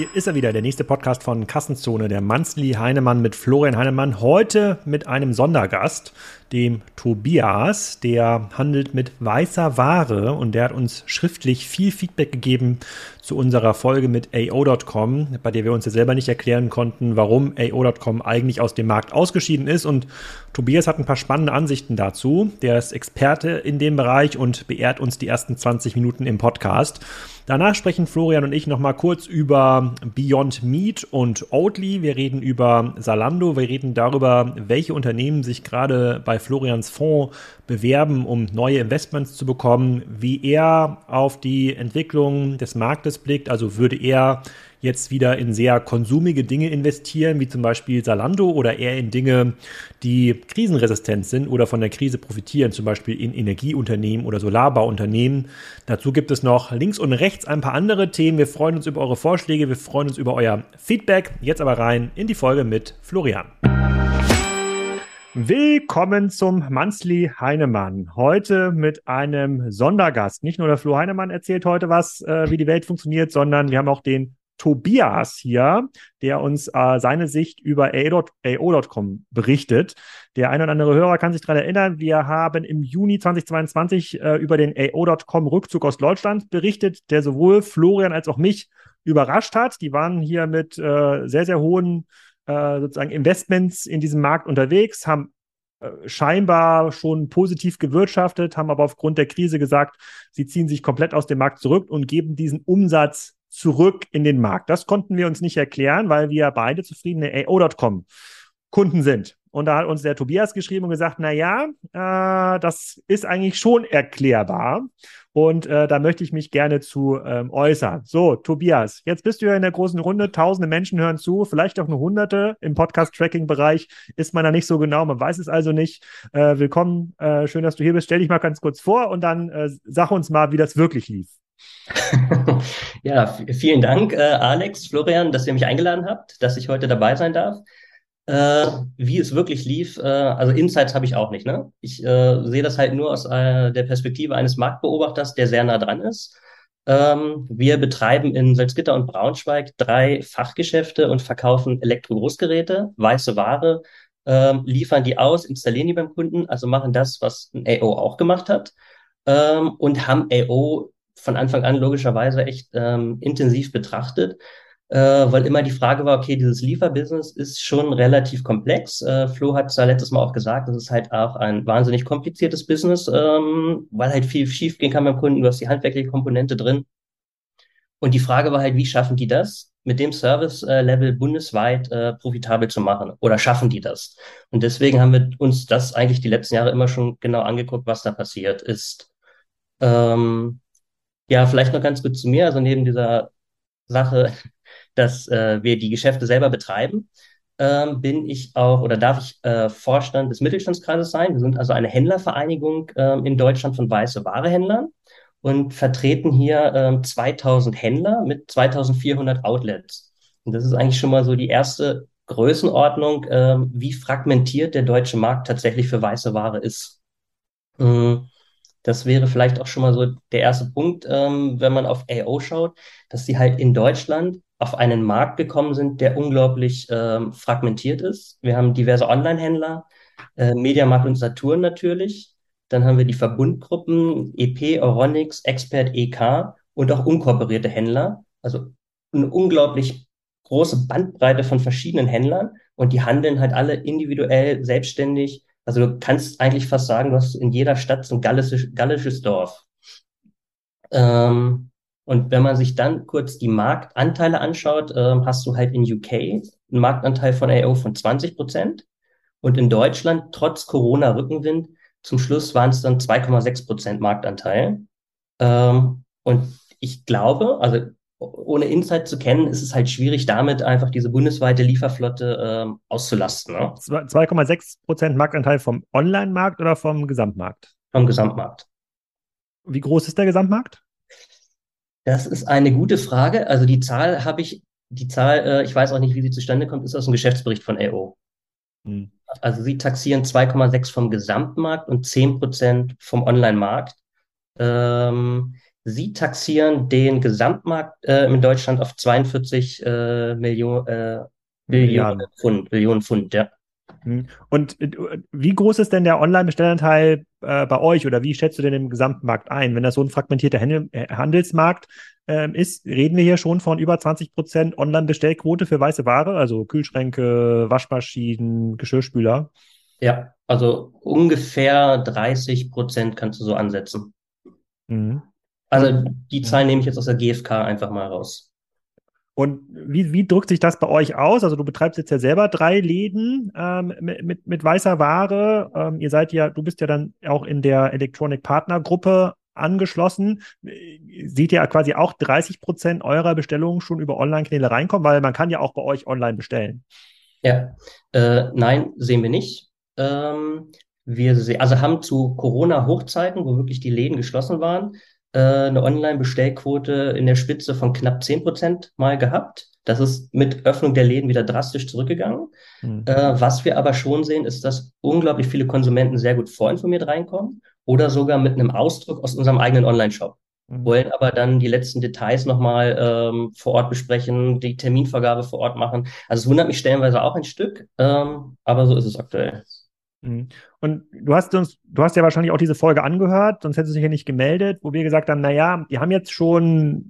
Hier ist er wieder, der nächste Podcast von Kassenzone, der Manzli Heinemann mit Florian Heinemann. Heute mit einem Sondergast, dem Tobias. Der handelt mit weißer Ware und der hat uns schriftlich viel Feedback gegeben zu unserer Folge mit AO.com, bei der wir uns ja selber nicht erklären konnten, warum AO.com eigentlich aus dem Markt ausgeschieden ist. Und Tobias hat ein paar spannende Ansichten dazu. Der ist Experte in dem Bereich und beehrt uns die ersten 20 Minuten im Podcast. Danach sprechen Florian und ich nochmal kurz über Beyond Meat und Oatly. Wir reden über Salando. Wir reden darüber, welche Unternehmen sich gerade bei Florians Fonds bewerben, um neue Investments zu bekommen, wie er auf die Entwicklung des Marktes blickt. Also würde er jetzt wieder in sehr konsumige Dinge investieren, wie zum Beispiel Salando, oder eher in Dinge, die krisenresistent sind oder von der Krise profitieren, zum Beispiel in Energieunternehmen oder Solarbauunternehmen. Dazu gibt es noch links und rechts ein paar andere Themen. Wir freuen uns über eure Vorschläge, wir freuen uns über euer Feedback. Jetzt aber rein in die Folge mit Florian. Willkommen zum Manzli Heinemann. Heute mit einem Sondergast. Nicht nur der Flo Heinemann erzählt heute was, äh, wie die Welt funktioniert, sondern wir haben auch den Tobias hier, der uns äh, seine Sicht über AO.com berichtet. Der ein oder andere Hörer kann sich daran erinnern, wir haben im Juni 2022 äh, über den AO.com Rückzug aus Deutschland berichtet, der sowohl Florian als auch mich überrascht hat. Die waren hier mit äh, sehr, sehr hohen äh, sozusagen Investments in diesem Markt unterwegs, haben äh, scheinbar schon positiv gewirtschaftet, haben aber aufgrund der Krise gesagt, sie ziehen sich komplett aus dem Markt zurück und geben diesen Umsatz zurück in den Markt. Das konnten wir uns nicht erklären, weil wir beide zufriedene AO.com Kunden sind. Und da hat uns der Tobias geschrieben und gesagt, na ja, äh, das ist eigentlich schon erklärbar. Und äh, da möchte ich mich gerne zu ähm, äußern. So, Tobias, jetzt bist du ja in der großen Runde. Tausende Menschen hören zu, vielleicht auch nur Hunderte. Im Podcast-Tracking-Bereich ist man da nicht so genau. Man weiß es also nicht. Äh, willkommen, äh, schön, dass du hier bist. Stell dich mal ganz kurz vor und dann äh, sag uns mal, wie das wirklich lief. ja, vielen Dank, äh, Alex, Florian, dass ihr mich eingeladen habt, dass ich heute dabei sein darf. Äh, wie es wirklich lief, äh, also Insights habe ich auch nicht. Ne? Ich äh, sehe das halt nur aus äh, der Perspektive eines Marktbeobachters, der sehr nah dran ist. Ähm, wir betreiben in Salzgitter und Braunschweig drei Fachgeschäfte und verkaufen Elektro-Großgeräte, weiße Ware, ähm, liefern die aus, installieren die beim Kunden, also machen das, was ein AO auch gemacht hat ähm, und haben AO von Anfang an logischerweise echt ähm, intensiv betrachtet, äh, weil immer die Frage war, okay, dieses Lieferbusiness ist schon relativ komplex. Äh, Flo hat es ja letztes Mal auch gesagt, das ist halt auch ein wahnsinnig kompliziertes Business, ähm, weil halt viel schief gehen kann beim Kunden, du hast die handwerkliche Komponente drin. Und die Frage war halt, wie schaffen die das, mit dem Service-Level bundesweit äh, profitabel zu machen? Oder schaffen die das? Und deswegen haben wir uns das eigentlich die letzten Jahre immer schon genau angeguckt, was da passiert ist. Ähm, ja, vielleicht noch ganz kurz zu mir. Also neben dieser Sache, dass äh, wir die Geschäfte selber betreiben, ähm, bin ich auch oder darf ich äh, Vorstand des Mittelstandskreises sein. Wir sind also eine Händlervereinigung äh, in Deutschland von weiße Warehändlern und vertreten hier äh, 2000 Händler mit 2400 Outlets. Und das ist eigentlich schon mal so die erste Größenordnung, äh, wie fragmentiert der deutsche Markt tatsächlich für weiße Ware ist. Mhm. Das wäre vielleicht auch schon mal so der erste Punkt, ähm, wenn man auf AO schaut, dass sie halt in Deutschland auf einen Markt gekommen sind, der unglaublich ähm, fragmentiert ist. Wir haben diverse Online-Händler, äh, Mediamarkt und Saturn natürlich. Dann haben wir die Verbundgruppen EP, Euronics, Expert, EK und auch unkooperierte Händler. Also eine unglaublich große Bandbreite von verschiedenen Händlern und die handeln halt alle individuell, selbstständig also du kannst eigentlich fast sagen, du hast in jeder Stadt so ein gallisches, gallisches Dorf. Ähm, und wenn man sich dann kurz die Marktanteile anschaut, ähm, hast du halt in UK einen Marktanteil von AO von 20 Prozent und in Deutschland trotz Corona-Rückenwind zum Schluss waren es dann 2,6 Prozent Marktanteil. Ähm, und ich glaube, also ohne Insight zu kennen, ist es halt schwierig, damit einfach diese bundesweite Lieferflotte äh, auszulasten. Ne? 2,6 Prozent Marktanteil vom Online-Markt oder vom Gesamtmarkt? Vom Gesamtmarkt. Wie groß ist der Gesamtmarkt? Das ist eine gute Frage. Also die Zahl habe ich, die Zahl, äh, ich weiß auch nicht, wie sie zustande kommt, ist aus dem Geschäftsbericht von AO. Hm. Also sie taxieren 2,6 vom Gesamtmarkt und 10 Prozent vom Online-Markt. Ähm, Sie taxieren den Gesamtmarkt äh, in Deutschland auf 42 äh, Millionen, äh, Billionen Pfund, Billionen Pfund, ja. Hm. Und äh, wie groß ist denn der Online-Bestellanteil äh, bei euch oder wie schätzt du denn den Gesamtmarkt ein? Wenn das so ein fragmentierter äh, Handelsmarkt äh, ist, reden wir hier schon von über 20 Prozent Online-Bestellquote für weiße Ware, also Kühlschränke, Waschmaschinen, Geschirrspüler? Ja, also ungefähr 30 Prozent kannst du so ansetzen. Mhm. Also die Zahlen nehme ich jetzt aus der GfK einfach mal raus. Und wie, wie drückt sich das bei euch aus? Also du betreibst jetzt ja selber drei Läden ähm, mit, mit, mit weißer Ware. Ähm, ihr seid ja, du bist ja dann auch in der Electronic Partner Gruppe angeschlossen. Seht ihr quasi auch 30 Prozent eurer Bestellungen schon über Online-Kanäle reinkommen? Weil man kann ja auch bei euch online bestellen. Ja, äh, nein, sehen wir nicht. Ähm, wir also haben zu Corona-Hochzeiten, wo wirklich die Läden geschlossen waren, eine Online-Bestellquote in der Spitze von knapp 10 Prozent mal gehabt. Das ist mit Öffnung der Läden wieder drastisch zurückgegangen. Mhm. Äh, was wir aber schon sehen, ist, dass unglaublich viele Konsumenten sehr gut vorinformiert reinkommen oder sogar mit einem Ausdruck aus unserem eigenen Online-Shop. Mhm. Wollen aber dann die letzten Details nochmal ähm, vor Ort besprechen, die Terminvergabe vor Ort machen. Also es wundert mich stellenweise auch ein Stück, ähm, aber so ist es aktuell. Mhm. Und du hast uns, du hast ja wahrscheinlich auch diese Folge angehört, sonst hättest du dich ja nicht gemeldet, wo wir gesagt haben, na ja, die haben jetzt schon,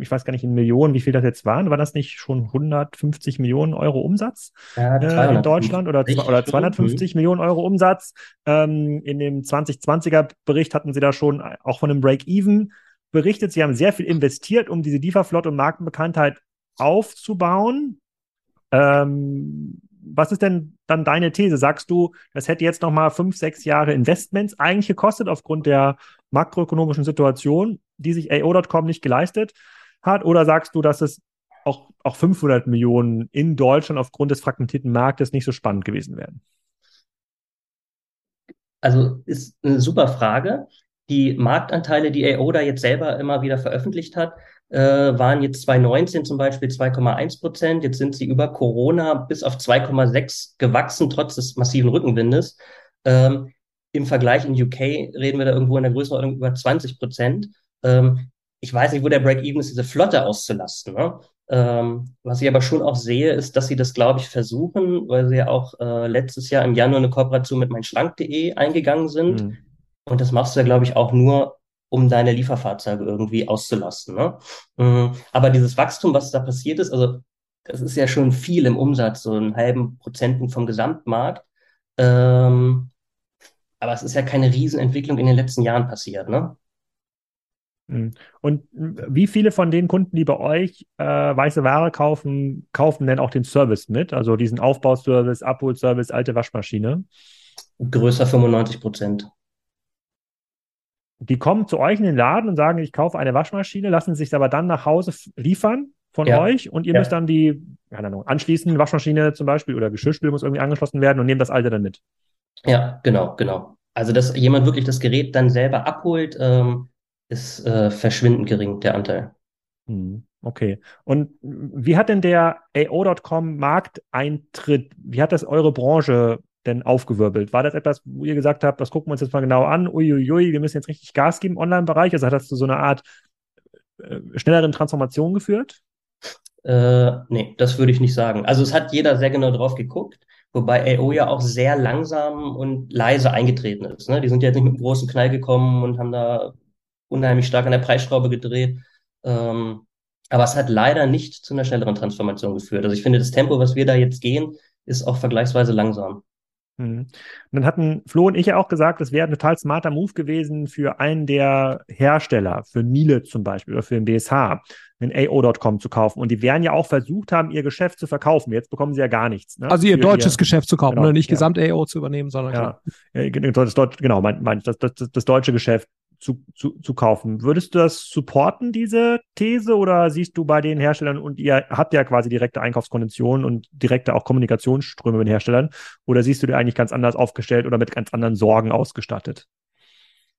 ich weiß gar nicht in Millionen, wie viel das jetzt waren, war das nicht schon 150 Millionen Euro Umsatz ja, äh, in Deutschland oder, oder 250 Millionen Euro Umsatz? Ähm, in dem 2020er Bericht hatten sie da schon auch von einem Break-Even berichtet. Sie haben sehr viel investiert, um diese Lieferflotte und Markenbekanntheit aufzubauen. Ähm, was ist denn dann deine These? Sagst du, das hätte jetzt noch mal fünf, sechs Jahre Investments eigentlich gekostet aufgrund der makroökonomischen Situation, die sich AO.com nicht geleistet hat? Oder sagst du, dass es auch, auch 500 Millionen in Deutschland aufgrund des fragmentierten Marktes nicht so spannend gewesen wären? Also ist eine super Frage. Die Marktanteile, die AO da jetzt selber immer wieder veröffentlicht hat, äh, waren jetzt 2019 zum Beispiel 2,1 Prozent. Jetzt sind sie über Corona bis auf 2,6 gewachsen, trotz des massiven Rückenwindes. Ähm, Im Vergleich in UK reden wir da irgendwo in der Größenordnung über 20 Prozent. Ähm, ich weiß nicht, wo der Break-Even ist, diese Flotte auszulasten. Ne? Ähm, was ich aber schon auch sehe, ist, dass sie das, glaube ich, versuchen, weil sie ja auch äh, letztes Jahr im Januar eine Kooperation mit meinschlank.de eingegangen sind. Mhm. Und das machst du ja, glaube ich, auch nur, um deine Lieferfahrzeuge irgendwie auszulasten. Ne? Mhm. Aber dieses Wachstum, was da passiert ist, also das ist ja schon viel im Umsatz, so einen halben Prozenten vom Gesamtmarkt. Ähm, aber es ist ja keine Riesenentwicklung in den letzten Jahren passiert, ne? Mhm. Und wie viele von den Kunden, die bei euch äh, weiße Ware kaufen, kaufen denn auch den Service mit? Also diesen Aufbauservice, Abholservice, alte Waschmaschine? Größer 95 Prozent die kommen zu euch in den Laden und sagen, ich kaufe eine Waschmaschine, lassen sich aber dann nach Hause liefern von ja. euch und ihr ja. müsst dann die, keine Ahnung, anschließen, Waschmaschine zum Beispiel oder Geschirrspül muss irgendwie angeschlossen werden und nehmt das alte dann mit. Ja, genau, genau. Also, dass jemand wirklich das Gerät dann selber abholt, ähm, ist äh, verschwindend gering, der Anteil. Hm, okay. Und wie hat denn der AO.com Markteintritt, wie hat das eure Branche denn aufgewirbelt? War das etwas, wo ihr gesagt habt, das gucken wir uns jetzt mal genau an, uiuiui, wir müssen jetzt richtig Gas geben im Online-Bereich? Also hat das zu so einer Art äh, schnelleren Transformation geführt? Äh, nee, das würde ich nicht sagen. Also es hat jeder sehr genau drauf geguckt, wobei AO ja auch sehr langsam und leise eingetreten ist. Ne? Die sind ja jetzt nicht mit einem großen Knall gekommen und haben da unheimlich stark an der Preisschraube gedreht. Ähm, aber es hat leider nicht zu einer schnelleren Transformation geführt. Also ich finde, das Tempo, was wir da jetzt gehen, ist auch vergleichsweise langsam. Mhm. Und dann hatten Flo und ich ja auch gesagt, es wäre ein total smarter Move gewesen für einen der Hersteller, für Miele zum Beispiel oder für den BSH, den AO.com zu kaufen. Und die werden ja auch versucht haben, ihr Geschäft zu verkaufen. Jetzt bekommen sie ja gar nichts. Ne? Also ihr deutsches ihr, Geschäft zu kaufen, genau, ne? nicht ja. gesamt AO zu übernehmen, sondern ja. Das, das, genau, mein, mein, das, das, das deutsche Geschäft zu, zu, zu kaufen. Würdest du das supporten, diese These, oder siehst du bei den Herstellern und ihr habt ja quasi direkte Einkaufskonditionen und direkte auch Kommunikationsströme mit den Herstellern, oder siehst du dir eigentlich ganz anders aufgestellt oder mit ganz anderen Sorgen ausgestattet?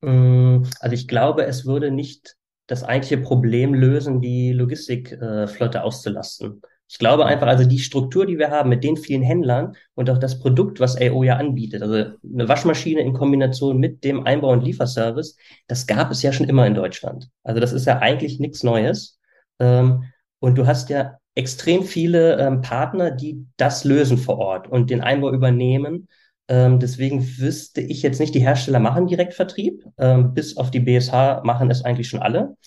Mm, also ich glaube, es würde nicht das eigentliche Problem lösen, die Logistikflotte auszulasten, Ich glaube einfach, also die Struktur, die wir haben mit den vielen Händlern und auch das Produkt, was AO ja anbietet, also eine Waschmaschine in Kombination mit dem Einbau- und Lieferservice, das gab es ja schon immer in Deutschland. Also das ist ja eigentlich nichts Neues. Ähm, und du hast ja extrem viele ähm, Partner, die das lösen vor Ort und den Einbau übernehmen. Ähm, deswegen wüsste ich jetzt nicht, die Hersteller machen Direktvertrieb. bis auf die BSH machen es eigentlich schon alle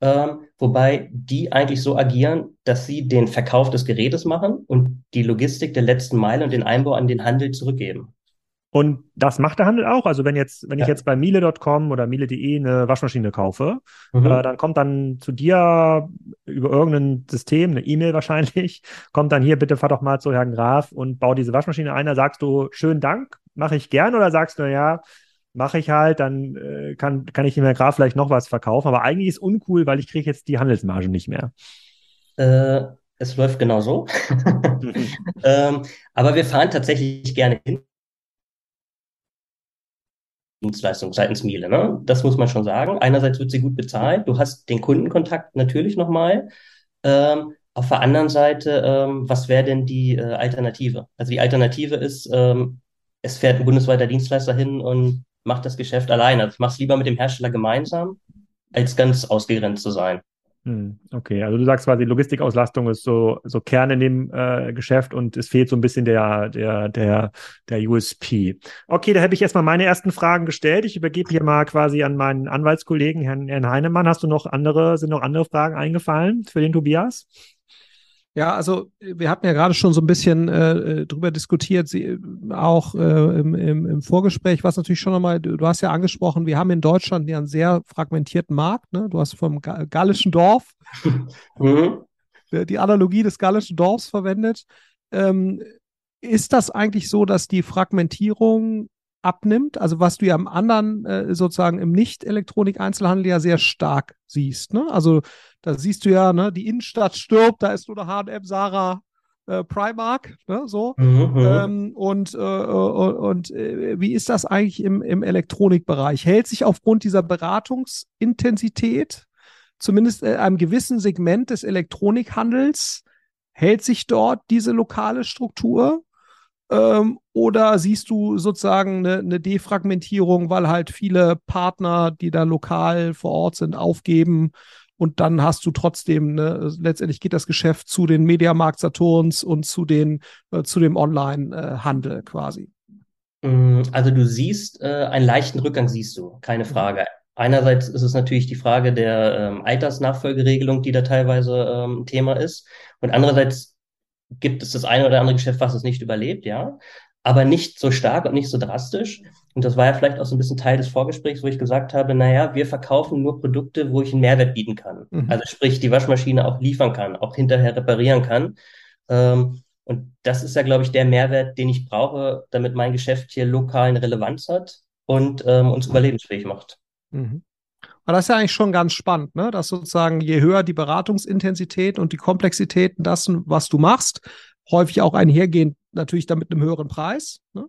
ähm, wobei die eigentlich so agieren, dass sie den Verkauf des Gerätes machen und die Logistik der letzten Meile und den Einbau an den Handel zurückgeben. Und das macht der Handel auch. Also wenn jetzt, wenn ja. ich jetzt bei Miele.com oder Miele.de eine Waschmaschine kaufe, mhm. äh, dann kommt dann zu dir über irgendein System, eine E-Mail wahrscheinlich, kommt dann hier, bitte fahr doch mal zu Herrn Graf und bau diese Waschmaschine ein. Da sagst du, schönen Dank, mache ich gern oder sagst du, ja, mache ich halt, dann äh, kann, kann ich dem Herr Graf vielleicht noch was verkaufen. Aber eigentlich ist uncool, weil ich kriege jetzt die Handelsmarge nicht mehr. Äh, es läuft genau so. ähm, aber wir fahren tatsächlich gerne hin. Dienstleistung seitens Miele, ne? Das muss man schon sagen. Einerseits wird sie gut bezahlt, du hast den Kundenkontakt natürlich nochmal. Ähm, auf der anderen Seite, ähm, was wäre denn die äh, Alternative? Also die Alternative ist, ähm, es fährt ein bundesweiter Dienstleister hin und macht das Geschäft alleine. Also ich mache es lieber mit dem Hersteller gemeinsam, als ganz ausgegrenzt zu sein. Hm, okay, also du sagst quasi, Logistikauslastung ist so, so Kern in dem äh, Geschäft und es fehlt so ein bisschen der, der, der, der USP. Okay, da habe ich erstmal meine ersten Fragen gestellt. Ich übergebe hier mal quasi an meinen Anwaltskollegen, Herrn, Herrn Heinemann. Hast du noch andere, sind noch andere Fragen eingefallen für den Tobias? Ja, also wir hatten ja gerade schon so ein bisschen äh, äh, drüber diskutiert, sie, auch äh, im, im, im Vorgespräch, was natürlich schon nochmal, du, du hast ja angesprochen, wir haben in Deutschland ja einen sehr fragmentierten Markt. Ne? Du hast vom gallischen Dorf mhm. die Analogie des gallischen Dorfs verwendet. Ähm, ist das eigentlich so, dass die Fragmentierung abnimmt, also was du ja am anderen äh, sozusagen im Nicht-Elektronik-Einzelhandel ja sehr stark siehst. Ne? Also da siehst du ja, ne, die Innenstadt stirbt, da ist nur noch H&M, Sarah, äh, Primark, ne, so. Mhm, mhm. ähm, und äh, und, und äh, wie ist das eigentlich im, im Elektronikbereich? Hält sich aufgrund dieser Beratungsintensität, zumindest in einem gewissen Segment des Elektronikhandels, hält sich dort diese lokale Struktur? Ähm, oder siehst du sozusagen eine, eine, Defragmentierung, weil halt viele Partner, die da lokal vor Ort sind, aufgeben und dann hast du trotzdem, ne, letztendlich geht das Geschäft zu den Mediamarkt Saturns und zu den, äh, zu dem Online-Handel quasi. Mm, also du siehst, äh, einen leichten Rückgang siehst du, keine Frage. Einerseits ist es natürlich die Frage der ähm, Altersnachfolgeregelung, die da teilweise ähm, Thema ist. Und andererseits gibt es das eine oder andere Geschäft, was es nicht überlebt, ja, aber nicht so stark und nicht so drastisch. Und das war ja vielleicht auch so ein bisschen Teil des Vorgesprächs, wo ich gesagt habe, naja, wir verkaufen nur Produkte, wo ich einen Mehrwert bieten kann. Mhm. Also sprich, die Waschmaschine auch liefern kann, auch hinterher reparieren kann. Ähm, und das ist ja, glaube ich, der Mehrwert, den ich brauche, damit mein Geschäft hier lokal eine Relevanz hat und ähm, uns überlebensfähig macht. Mhm. Aber das ist ja eigentlich schon ganz spannend, ne? dass sozusagen je höher die Beratungsintensität und die Komplexität dessen, was du machst, häufig auch einhergehend natürlich damit einem höheren Preis ne?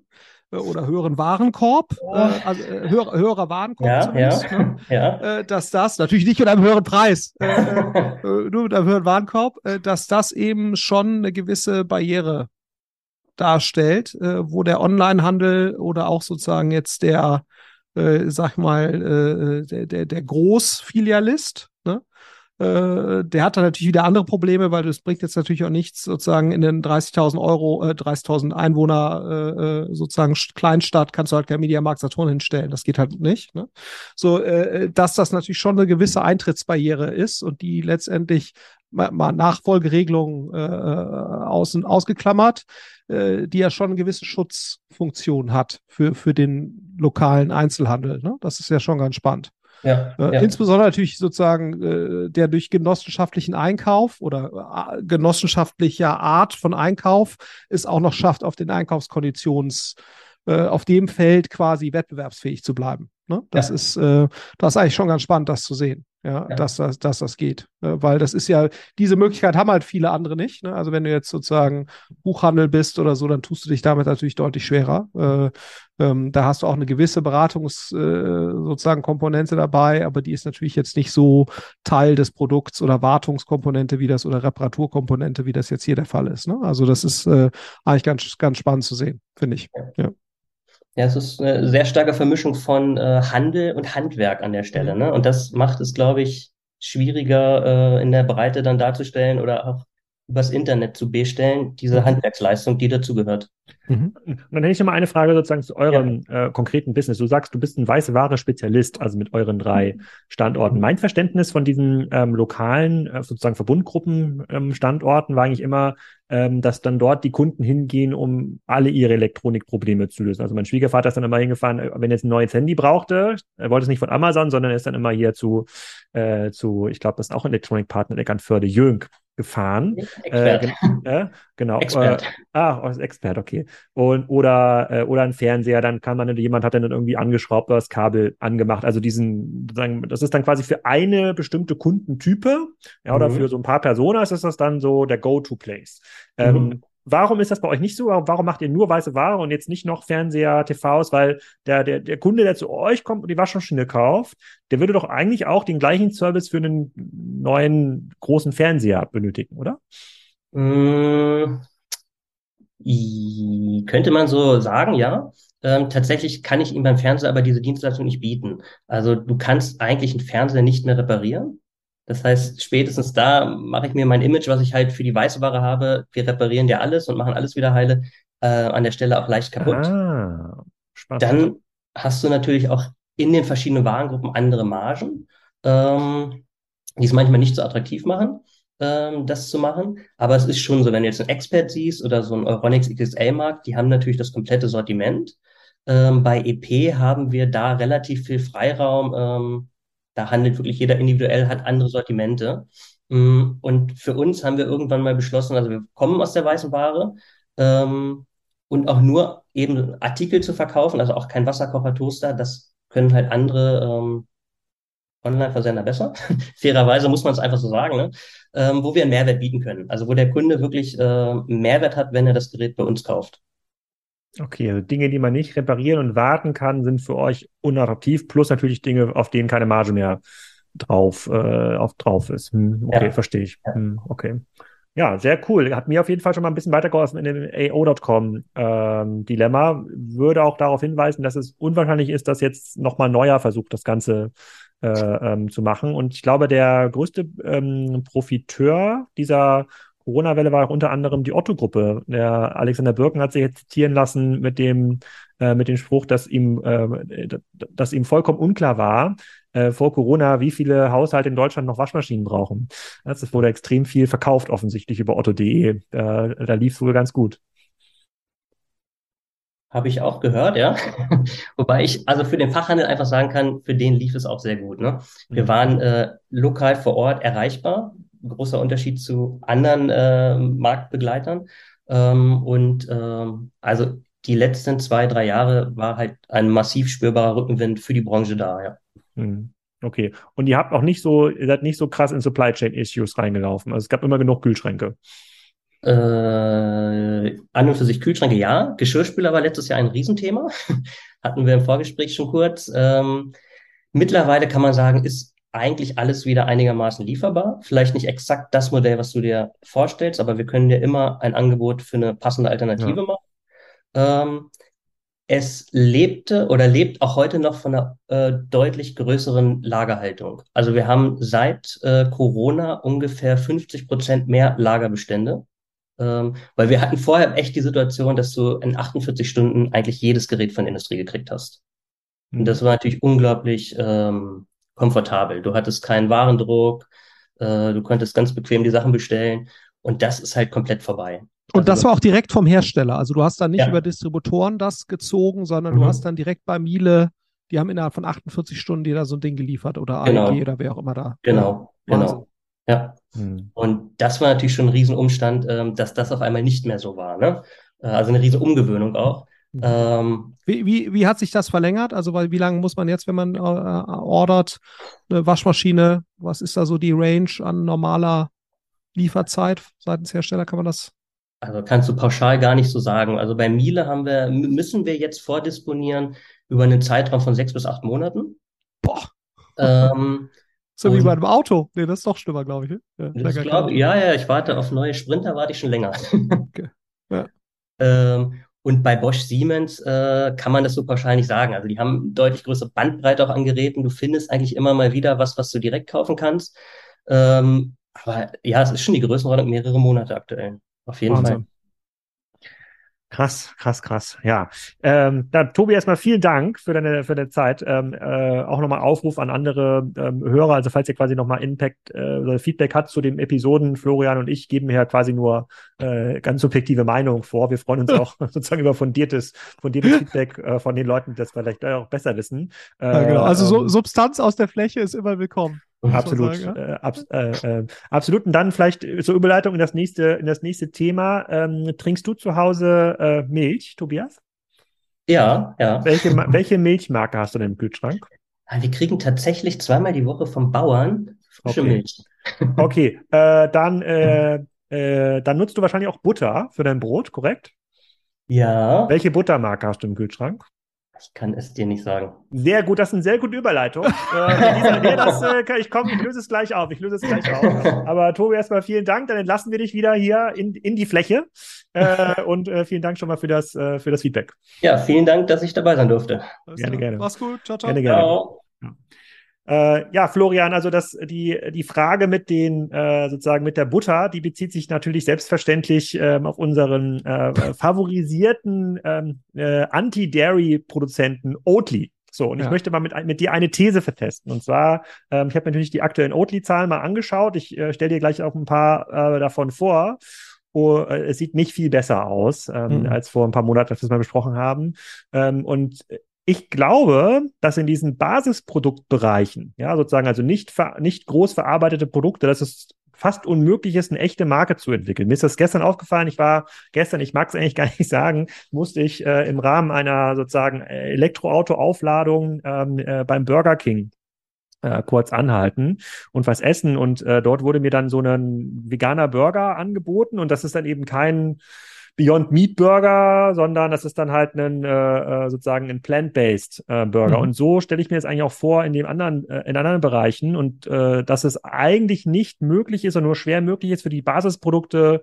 Äh, oder höheren Warenkorb, oh. äh, also äh, höher, höherer Warenkorb ja, zumindest, ja, ne? ja. Äh, dass das natürlich nicht mit einem höheren Preis, äh, nur mit einem höheren Warenkorb, dass das eben schon eine gewisse Barriere darstellt, wo der Onlinehandel oder auch sozusagen jetzt der sag mal, äh, der, der, Großfilialist, ne? Äh, der hat dann natürlich wieder andere Probleme, weil das bringt jetzt natürlich auch nichts, sozusagen in den 30.000 Euro, äh, 30.000 Einwohner äh, äh, sozusagen Kleinstadt kannst du halt kein Mediamarkt Saturn hinstellen. Das geht halt nicht. Ne? So, äh, dass das natürlich schon eine gewisse Eintrittsbarriere ist und die letztendlich mal Nachfolgeregelungen äh, außen ausgeklammert, äh, die ja schon eine gewisse Schutzfunktion hat für, für den lokalen Einzelhandel. Ne? Das ist ja schon ganz spannend. Ja, äh, ja. Insbesondere natürlich sozusagen äh, der durch genossenschaftlichen Einkauf oder äh, genossenschaftlicher Art von Einkauf es auch noch schafft, auf den Einkaufskonditions äh, auf dem Feld quasi wettbewerbsfähig zu bleiben. Ne? Das ja. ist äh, das ist eigentlich schon ganz spannend, das zu sehen. ja, ja. Dass, das, dass das geht. Ne? Weil das ist ja, diese Möglichkeit haben halt viele andere nicht. Ne? Also wenn du jetzt sozusagen Buchhandel bist oder so, dann tust du dich damit natürlich deutlich schwerer. Äh, ähm, da hast du auch eine gewisse Beratungs äh, sozusagen Komponente dabei, aber die ist natürlich jetzt nicht so Teil des Produkts oder Wartungskomponente wie das oder Reparaturkomponente, wie das jetzt hier der Fall ist. Ne? Also das ist äh, eigentlich ganz, ganz spannend zu sehen, finde ich. Ja. Ja, es ist eine sehr starke Vermischung von äh, Handel und Handwerk an der Stelle. Mhm. Ne? Und das macht es, glaube ich, schwieriger äh, in der Breite dann darzustellen oder auch übers Internet zu bestellen, diese mhm. Handwerksleistung, die dazugehört. Mhm. Dann hätte ich noch mal eine Frage sozusagen zu eurem ja. äh, konkreten Business. Du sagst, du bist ein weiße Ware Spezialist, also mit euren drei mhm. Standorten. Mein Verständnis von diesen ähm, lokalen äh, sozusagen Verbundgruppen ähm, Standorten war eigentlich immer, ähm, dass dann dort die Kunden hingehen, um alle ihre Elektronikprobleme zu lösen. Also mein Schwiegervater ist dann immer hingefahren, äh, wenn er jetzt ein neues Handy brauchte, er wollte es nicht von Amazon, sondern er ist dann immer hier zu, äh, zu ich glaube, das ist auch ein Elektronikpartner in Eckernförde, Jönk gefahren. Expert. Äh, äh, genau. Expert. Äh, ah, Expert, okay. Und, oder, äh, oder ein Fernseher, dann kann man, jemand hat dann irgendwie angeschraubt oder das Kabel angemacht. Also diesen, sagen, das ist dann quasi für eine bestimmte Kundentype, ja, oder mhm. für so ein paar Personen ist das dann so der Go-to-Place. Ähm, mhm. Warum ist das bei euch nicht so? Warum macht ihr nur weiße Ware und jetzt nicht noch Fernseher, TVs? Weil der, der, der Kunde, der zu euch kommt und die Waschmaschine kauft, der würde doch eigentlich auch den gleichen Service für einen neuen großen Fernseher benötigen, oder? Mmh, könnte man so sagen, ja. Ähm, tatsächlich kann ich ihm beim Fernseher aber diese Dienstleistung nicht bieten. Also du kannst eigentlich einen Fernseher nicht mehr reparieren. Das heißt, spätestens da mache ich mir mein Image, was ich halt für die weiße Ware habe. Wir reparieren ja alles und machen alles wieder heile, äh, an der Stelle auch leicht kaputt. Ah, spannend. Dann hast du natürlich auch in den verschiedenen Warengruppen andere Margen, ähm, die es manchmal nicht so attraktiv machen, ähm, das zu machen. Aber es ist schon so, wenn du jetzt einen Expert siehst oder so einen Euronix XL-Markt, die haben natürlich das komplette Sortiment. Ähm, bei EP haben wir da relativ viel Freiraum, ähm, da handelt wirklich jeder individuell, hat andere Sortimente. Mm, und für uns haben wir irgendwann mal beschlossen, also wir kommen aus der weißen Ware ähm, und auch nur eben Artikel zu verkaufen, also auch kein Wasserkocher, Toaster, das können halt andere ähm, Online-Versender besser. Fairerweise muss man es einfach so sagen, ne? ähm, wo wir einen Mehrwert bieten können. Also wo der Kunde wirklich äh, einen Mehrwert hat, wenn er das Gerät bei uns kauft. Okay, also Dinge, die man nicht reparieren und warten kann, sind für euch unattraktiv, plus natürlich Dinge, auf denen keine Marge mehr drauf, äh, auf, drauf ist. Hm, okay, ja. verstehe ich. Hm, okay. Ja, sehr cool. Hat mir auf jeden Fall schon mal ein bisschen weitergeholfen in dem AO.com ähm, Dilemma. Würde auch darauf hinweisen, dass es unwahrscheinlich ist, dass jetzt nochmal neuer versucht, das Ganze äh, ähm, zu machen. Und ich glaube, der größte ähm, Profiteur dieser Corona-Welle war auch unter anderem die Otto-Gruppe. Der Alexander Birken hat sich jetzt zitieren lassen mit dem, äh, mit dem Spruch, dass ihm, äh, dass ihm vollkommen unklar war, äh, vor Corona, wie viele Haushalte in Deutschland noch Waschmaschinen brauchen. Das wurde extrem viel verkauft, offensichtlich über otto.de. Da, da lief es wohl ganz gut. Habe ich auch gehört, ja. Wobei ich also für den Fachhandel einfach sagen kann, für den lief es auch sehr gut. Ne? Wir mhm. waren äh, lokal vor Ort erreichbar großer Unterschied zu anderen äh, Marktbegleitern. Ähm, und ähm, also die letzten zwei, drei Jahre war halt ein massiv spürbarer Rückenwind für die Branche da, ja. Hm. Okay. Und ihr habt auch nicht so, ihr seid nicht so krass in Supply Chain Issues reingelaufen. Also es gab immer genug Kühlschränke. Äh, an und für sich Kühlschränke, ja. Geschirrspüler war letztes Jahr ein Riesenthema. Hatten wir im Vorgespräch schon kurz. Ähm, mittlerweile kann man sagen, ist eigentlich alles wieder einigermaßen lieferbar. Vielleicht nicht exakt das Modell, was du dir vorstellst, aber wir können dir immer ein Angebot für eine passende Alternative ja. machen. Ähm, es lebte oder lebt auch heute noch von einer äh, deutlich größeren Lagerhaltung. Also wir haben seit äh, Corona ungefähr 50 Prozent mehr Lagerbestände, ähm, weil wir hatten vorher echt die Situation, dass du in 48 Stunden eigentlich jedes Gerät von der Industrie gekriegt hast. Und mhm. das war natürlich unglaublich ähm, komfortabel. Du hattest keinen Warendruck, äh, du konntest ganz bequem die Sachen bestellen und das ist halt komplett vorbei. Und das also war auch direkt vom Hersteller. Also du hast dann nicht ja. über Distributoren das gezogen, sondern mhm. du hast dann direkt bei Miele, die haben innerhalb von 48 Stunden dir da so ein Ding geliefert oder genau. AEG oder wer auch immer da. Genau, ja, genau. Ja. Mhm. Und das war natürlich schon ein Riesenumstand, ähm, dass das auf einmal nicht mehr so war. Ne? Äh, also eine riesen Umgewöhnung auch. Mhm. Ähm, wie, wie, wie hat sich das verlängert? Also wie lange muss man jetzt, wenn man äh, ordert, eine Waschmaschine, was ist da so die Range an normaler Lieferzeit seitens Hersteller? Kann man das? Also kannst du pauschal gar nicht so sagen. Also bei Miele haben wir, müssen wir jetzt vordisponieren über einen Zeitraum von sechs bis acht Monaten. Boah. Ähm, so wie bei einem Auto. Nee, das ist doch schlimmer, glaube ich. Ne? Ja, glaub, ja, ja, ich warte auf neue Sprinter, warte ich schon länger. okay. Ja. Ähm, und bei Bosch Siemens äh, kann man das so pauschal nicht sagen. Also die haben deutlich größere Bandbreite auch an Geräten. Du findest eigentlich immer mal wieder was, was du direkt kaufen kannst. Ähm, aber ja, es ist schon die Größenordnung mehrere Monate aktuell. Auf jeden Wahnsinn. Fall. Krass, krass, krass. Ja. Ähm, dann, Tobi, erstmal vielen Dank für deine, für deine Zeit. Ähm, äh, auch nochmal Aufruf an andere ähm, Hörer. Also, falls ihr quasi nochmal Impact äh, oder Feedback hat zu den Episoden, Florian und ich geben hier quasi nur äh, ganz subjektive Meinungen vor. Wir freuen uns auch sozusagen über fundiertes, fundiertes Feedback äh, von den Leuten, die das vielleicht auch besser wissen. ja, genau. Also, so, ähm, Substanz aus der Fläche ist immer willkommen. Absolut, sagen, ja? äh, abs äh, äh, absolut. Und dann vielleicht zur Überleitung in das nächste, in das nächste Thema. Ähm, trinkst du zu Hause äh, Milch, Tobias? Ja, ja. Welche, welche Milchmarke hast du denn im Kühlschrank? Ah, wir kriegen tatsächlich zweimal die Woche vom Bauern frische okay. Milch. okay, äh, dann, äh, äh, dann nutzt du wahrscheinlich auch Butter für dein Brot, korrekt? Ja. Welche Buttermarke hast du im Kühlschrank? Ich kann es dir nicht sagen. Sehr gut, das ist eine sehr gute Überleitung. äh, nee, das, äh, ich komme, ich löse es gleich auf. Ich löse es gleich auf. Aber Tobi, erstmal vielen Dank. Dann entlassen wir dich wieder hier in, in die Fläche. Äh, und äh, vielen Dank schon mal für das, äh, für das Feedback. Ja, vielen Dank, dass ich dabei sein durfte. Gerne, gerne. Mach's gut. Ciao, ciao. Gerne, gerne. Ciao. Äh, ja, Florian, also das, die, die Frage mit den, äh, sozusagen mit der Butter, die bezieht sich natürlich selbstverständlich ähm, auf unseren äh, favorisierten ähm, äh, Anti-Dairy-Produzenten Oatly. So, und ja. ich möchte mal mit, mit dir eine These vertesten. Und zwar, ähm, ich habe natürlich die aktuellen Oatly-Zahlen mal angeschaut. Ich äh, stelle dir gleich auch ein paar äh, davon vor. Oh, äh, es sieht nicht viel besser aus ähm, mhm. als vor ein paar Monaten, als wir es mal besprochen haben. Ähm, und ich glaube, dass in diesen Basisproduktbereichen, ja, sozusagen also nicht, nicht groß verarbeitete Produkte, dass es fast unmöglich ist, eine echte Marke zu entwickeln. Mir ist das gestern aufgefallen. Ich war gestern, ich mag es eigentlich gar nicht sagen, musste ich äh, im Rahmen einer sozusagen Elektroauto-Aufladung ähm, äh, beim Burger King äh, kurz anhalten und was essen. Und äh, dort wurde mir dann so ein veganer Burger angeboten und das ist dann eben kein Beyond Meat Burger, sondern das ist dann halt ein äh, äh, sozusagen ein plant-based äh, Burger. Mhm. Und so stelle ich mir jetzt eigentlich auch vor in den anderen, äh, in anderen Bereichen und äh, dass es eigentlich nicht möglich ist oder nur schwer möglich ist für die Basisprodukte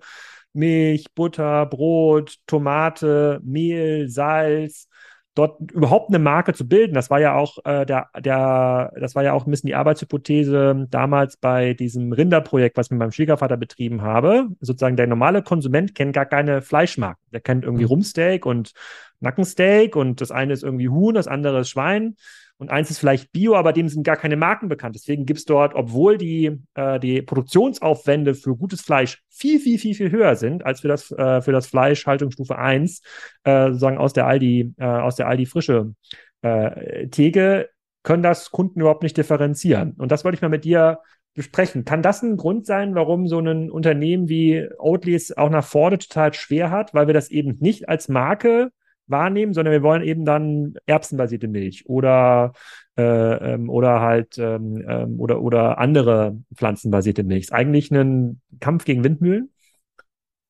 Milch, Butter, Brot, Tomate, Mehl, Salz, dort überhaupt eine Marke zu bilden. Das war ja auch äh, der, der, das war ja auch ein bisschen die Arbeitshypothese damals bei diesem Rinderprojekt, was ich mit meinem Schwiegervater betrieben habe. Sozusagen der normale Konsument kennt gar keine Fleischmarken. Der kennt irgendwie mhm. Rumsteak und Nackensteak und das eine ist irgendwie Huhn, das andere ist Schwein und eins ist vielleicht Bio, aber dem sind gar keine Marken bekannt. Deswegen gibt es dort, obwohl die, äh, die Produktionsaufwände für gutes Fleisch viel, viel, viel, viel höher sind als für das, äh, für das Fleisch Haltungsstufe 1, äh, sozusagen aus der Aldi, äh, aus der Aldi frische äh, Theke, können das Kunden überhaupt nicht differenzieren. Und das wollte ich mal mit dir besprechen. Kann das ein Grund sein, warum so ein Unternehmen wie Oatly es auch nach vorne total schwer hat, weil wir das eben nicht als Marke wahrnehmen, sondern wir wollen eben dann erbsenbasierte Milch oder äh, ähm, oder halt ähm, ähm, oder oder andere pflanzenbasierte Milch. Ist eigentlich ein Kampf gegen Windmühlen?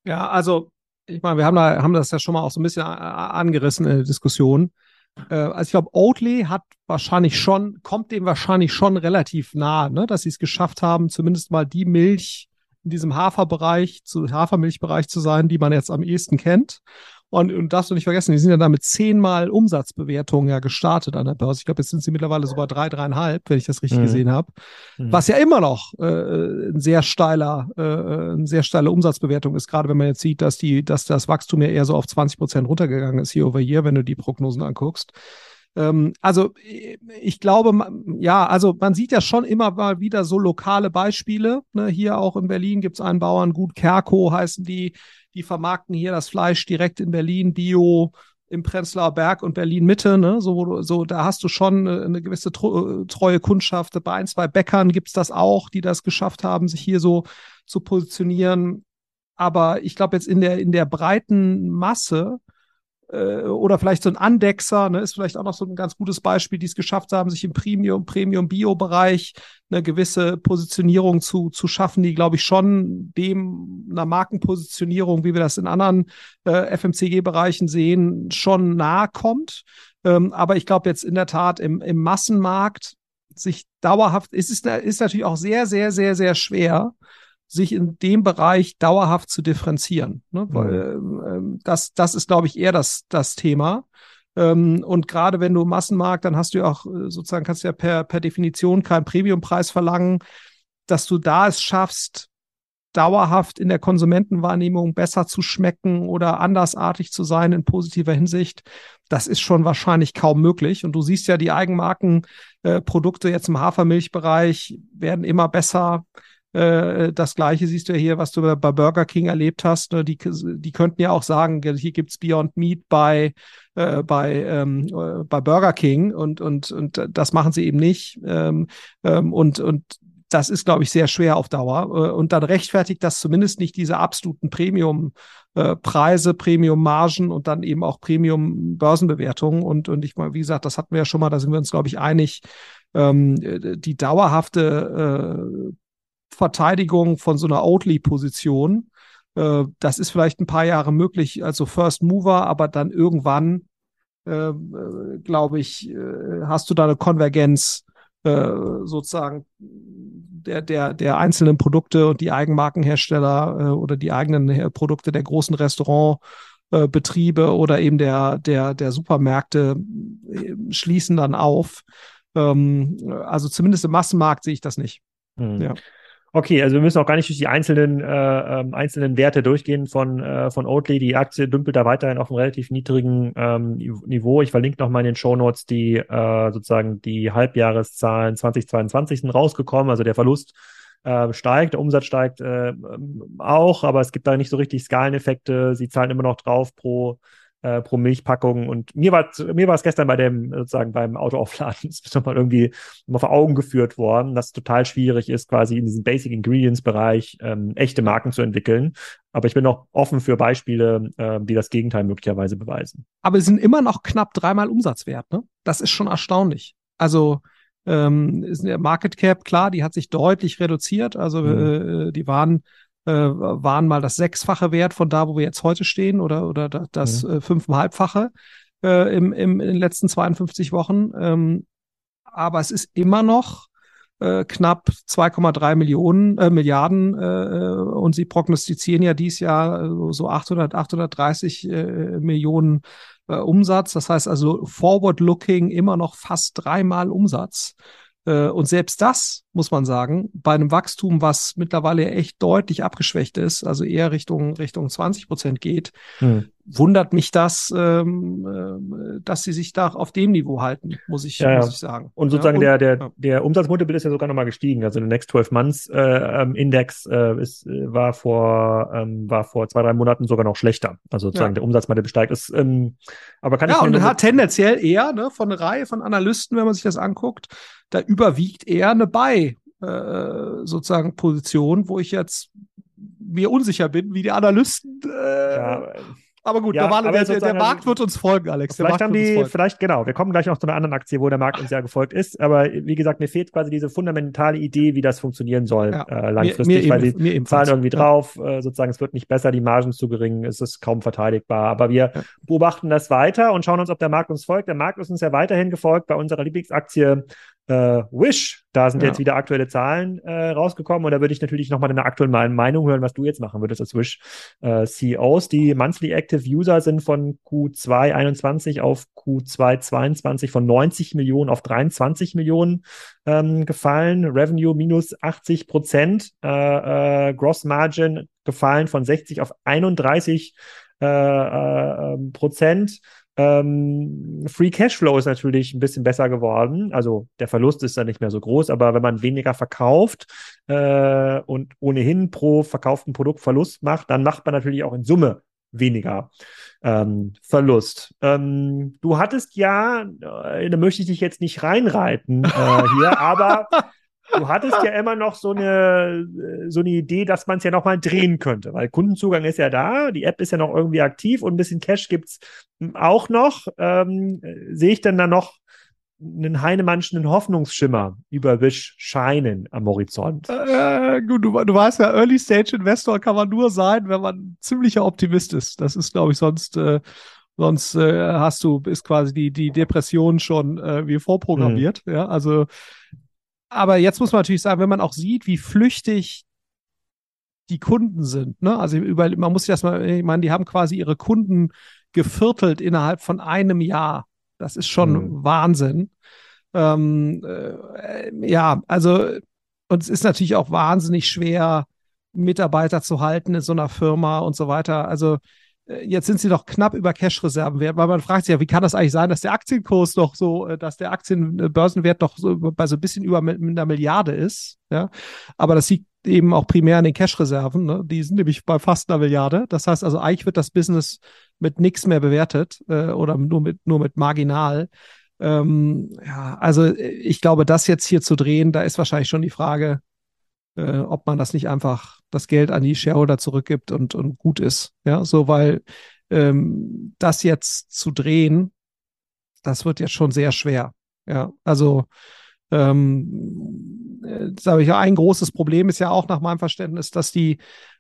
Ja, also ich meine, wir haben da haben das ja schon mal auch so ein bisschen angerissen in der Diskussion. Äh, also ich glaube, Oatly hat wahrscheinlich schon, kommt dem wahrscheinlich schon relativ nah, ne, dass sie es geschafft haben, zumindest mal die Milch in diesem Haferbereich, zu Hafermilchbereich zu sein, die man jetzt am ehesten kennt. Und, und darfst du nicht vergessen, die sind ja da mit zehnmal Umsatzbewertungen ja gestartet an der Börse. Ich glaube, jetzt sind sie mittlerweile so bei drei, dreieinhalb, wenn ich das richtig mhm. gesehen habe. Mhm. Was ja immer noch äh, ein sehr steiler, äh, eine sehr steile Umsatzbewertung ist, gerade wenn man jetzt sieht, dass die, dass das Wachstum ja eher so auf 20 Prozent runtergegangen ist hier over hier, wenn du die Prognosen anguckst ähm, also ich glaube, ja, also man sieht ja schon immer mal wieder so lokale Beispiele. Ne? Hier auch in Berlin gibt es einen Bauern, Gut Kerko heißen die, die vermarkten hier das Fleisch direkt in Berlin, Bio, im Prenzlauer Berg und Berlin Mitte, ne? So, so, da hast du schon eine, eine gewisse treue Kundschaft. Bei ein, zwei Bäckern gibt's das auch, die das geschafft haben, sich hier so zu positionieren. Aber ich glaube, jetzt in der, in der breiten Masse äh, oder vielleicht so ein Andexer, ne, ist vielleicht auch noch so ein ganz gutes Beispiel, die es geschafft haben, sich im Premium, Premium-Bio-Bereich eine gewisse Positionierung zu, zu schaffen, die, glaube ich, schon dem einer Markenpositionierung, wie wir das in anderen äh, FMCG-Bereichen sehen, schon nahe kommt. Ähm, aber ich glaube jetzt in der Tat im, im Massenmarkt sich dauerhaft, es ist, ist natürlich auch sehr, sehr, sehr, sehr schwer, sich in dem Bereich dauerhaft zu differenzieren. Ne? Mhm. Weil ähm, das, das ist, glaube ich, eher das, das Thema. Ähm, und gerade wenn du Massenmarkt, dann hast du ja auch äh, sozusagen, kannst du ja per, per Definition keinen Premiumpreis verlangen, dass du da es schaffst, dauerhaft in der Konsumentenwahrnehmung besser zu schmecken oder andersartig zu sein in positiver Hinsicht, das ist schon wahrscheinlich kaum möglich. Und du siehst ja, die Eigenmarkenprodukte äh, jetzt im Hafermilchbereich werden immer besser. Äh, das gleiche siehst du ja hier, was du bei Burger King erlebt hast. Ne? Die, die könnten ja auch sagen, hier gibt's Beyond Meat bei, äh, bei, ähm, äh, bei Burger King und, und, und das machen sie eben nicht. Ähm, ähm, und, und das ist, glaube ich, sehr schwer auf Dauer. Äh, und dann rechtfertigt das zumindest nicht diese absoluten Premium-Preise, Premium-Margen und dann eben auch Premium-Börsenbewertungen. Und, und ich mal, wie gesagt, das hatten wir ja schon mal, da sind wir uns, glaube ich, einig. Ähm, die dauerhafte äh, Verteidigung von so einer Oatly-Position. Äh, das ist vielleicht ein paar Jahre möglich, also First Mover, aber dann irgendwann, äh, äh glaube ich, äh, hast du da eine Konvergenz sozusagen der, der, der einzelnen Produkte und die Eigenmarkenhersteller oder die eigenen Produkte der großen Restaurantbetriebe oder eben der, der, der Supermärkte schließen dann auf. Ähm, also zumindest im Massenmarkt sehe ich das nicht. Mhm. Ja. Okay, also wir müssen auch gar nicht durch die einzelnen, äh, ähm, einzelnen Werte durchgehen von, äh, von Oatly. Die Aktie dümpelt da weiterhin auf einem relativ niedrigen ähm, Niveau. Ich verlinke nochmal in den Show Notes die äh, sozusagen die Halbjahreszahlen 2022 sind rausgekommen. Also der Verlust äh, steigt, der Umsatz steigt äh, auch, aber es gibt da nicht so richtig Skaleneffekte. Sie zahlen immer noch drauf pro äh, pro Milchpackung. Und mir war mir war es gestern bei dem sozusagen beim Autoaufladen ist nochmal irgendwie mal vor Augen geführt worden, dass es total schwierig ist, quasi in diesem Basic Ingredients Bereich ähm, echte Marken zu entwickeln. Aber ich bin auch offen für Beispiele, äh, die das Gegenteil möglicherweise beweisen. Aber es sind immer noch knapp dreimal Umsatzwert. Ne? Das ist schon erstaunlich. Also ähm, ist der Market Cap klar, die hat sich deutlich reduziert. Also mhm. äh, die waren äh, waren mal das sechsfache Wert von da, wo wir jetzt heute stehen, oder, oder das mhm. äh, fünfeinhalbfache äh, im, im, in den letzten 52 Wochen. Ähm, aber es ist immer noch äh, knapp 2,3 Millionen äh, Milliarden äh, und sie prognostizieren ja dies Jahr äh, so 800 830 äh, Millionen äh, Umsatz. Das heißt also forward-looking immer noch fast dreimal Umsatz. Äh, und selbst das, muss man sagen, bei einem Wachstum, was mittlerweile echt deutlich abgeschwächt ist, also eher Richtung, Richtung 20 Prozent geht, hm. wundert mich das, ähm, äh, dass sie sich da auf dem Niveau halten, muss ich, ja, muss ich sagen. Und sozusagen ja, und, der, der, der Umsatzmultiple ist ja sogar nochmal gestiegen. Also der Next 12 Months äh, ähm, Index äh, ist, äh, war vor, ähm, war vor zwei, drei Monaten sogar noch schlechter. Also sozusagen ja. der Umsatzmultiple steigt. Ist, ähm, aber kann ja, ich und hat tendenziell eher, ne, von einer Reihe von Analysten, wenn man sich das anguckt, da überwiegt eher eine Buy, äh, sozusagen Position, wo ich jetzt mir unsicher bin, wie die Analysten. Äh, ja, aber gut, ja, normale, aber der, der, Markt wird uns folgen, Alex. Vielleicht haben die, vielleicht, genau, wir kommen gleich noch zu einer anderen Aktie, wo der Markt uns ja gefolgt ist. Aber wie gesagt, mir fehlt quasi diese fundamentale Idee, wie das funktionieren soll ja, äh, langfristig, mir, mir weil eben, sie zahlen irgendwie ja. drauf, äh, sozusagen, es wird nicht besser, die Margen zu gering, es ist kaum verteidigbar. Aber wir beobachten das weiter und schauen uns, ob der Markt uns folgt. Der Markt ist uns ja weiterhin gefolgt bei unserer Lieblingsaktie äh, Wish. Da sind ja. jetzt wieder aktuelle Zahlen äh, rausgekommen und da würde ich natürlich nochmal deine aktuelle Meinung hören, was du jetzt machen würdest als Wish äh, CEOs. Die Monthly Active User sind von Q2 21 auf Q2 22 von 90 Millionen auf 23 Millionen ähm, gefallen. Revenue minus 80 Prozent. Äh, äh, Gross Margin gefallen von 60 auf 31 äh, äh, ähm, Prozent. Ähm, Free Cashflow ist natürlich ein bisschen besser geworden. Also der Verlust ist dann nicht mehr so groß, aber wenn man weniger verkauft äh, und ohnehin pro verkauften Produkt Verlust macht, dann macht man natürlich auch in Summe weniger ähm, Verlust. Ähm, du hattest ja, äh, da möchte ich dich jetzt nicht reinreiten äh, hier, aber du hattest ja immer noch so eine, so eine Idee, dass man es ja noch mal drehen könnte, weil Kundenzugang ist ja da, die App ist ja noch irgendwie aktiv und ein bisschen Cash gibt's auch noch. Ähm, sehe ich denn da noch einen Heinemannschen Hoffnungsschimmer über Wish scheinen am Horizont? Äh, gut, du, du weißt ja, Early Stage Investor kann man nur sein, wenn man ziemlicher Optimist ist. Das ist, glaube ich, sonst äh, sonst äh, hast du ist quasi die die Depression schon äh, wie vorprogrammiert. Mhm. Ja, also aber jetzt muss man natürlich sagen, wenn man auch sieht, wie flüchtig die Kunden sind, ne? Also über, man muss sich das mal, ich meine, die haben quasi ihre Kunden geviertelt innerhalb von einem Jahr. Das ist schon mhm. Wahnsinn. Ähm, äh, ja, also und es ist natürlich auch wahnsinnig schwer, Mitarbeiter zu halten in so einer Firma und so weiter. Also jetzt sind sie doch knapp über Cash-Reserven wert, weil man fragt sich ja, wie kann das eigentlich sein, dass der Aktienkurs doch so, äh, dass der Aktienbörsenwert doch so bei so ein bisschen über einer Milliarde ist, ja. Aber das liegt eben auch primär an den Cash-Reserven, ne? die sind nämlich bei fast einer Milliarde. Das heißt also, eigentlich wird das Business mit nichts mehr bewertet äh, oder nur mit, nur mit marginal. Ähm, ja, also ich glaube, das jetzt hier zu drehen, da ist wahrscheinlich schon die Frage, äh, ob man das nicht einfach das Geld an die Shareholder zurückgibt und, und gut ist. Ja, so weil ähm, das jetzt zu drehen, das wird jetzt schon sehr schwer. Ja, also ähm, äh, sage ich ja, ein großes Problem ist ja auch nach meinem Verständnis, dass die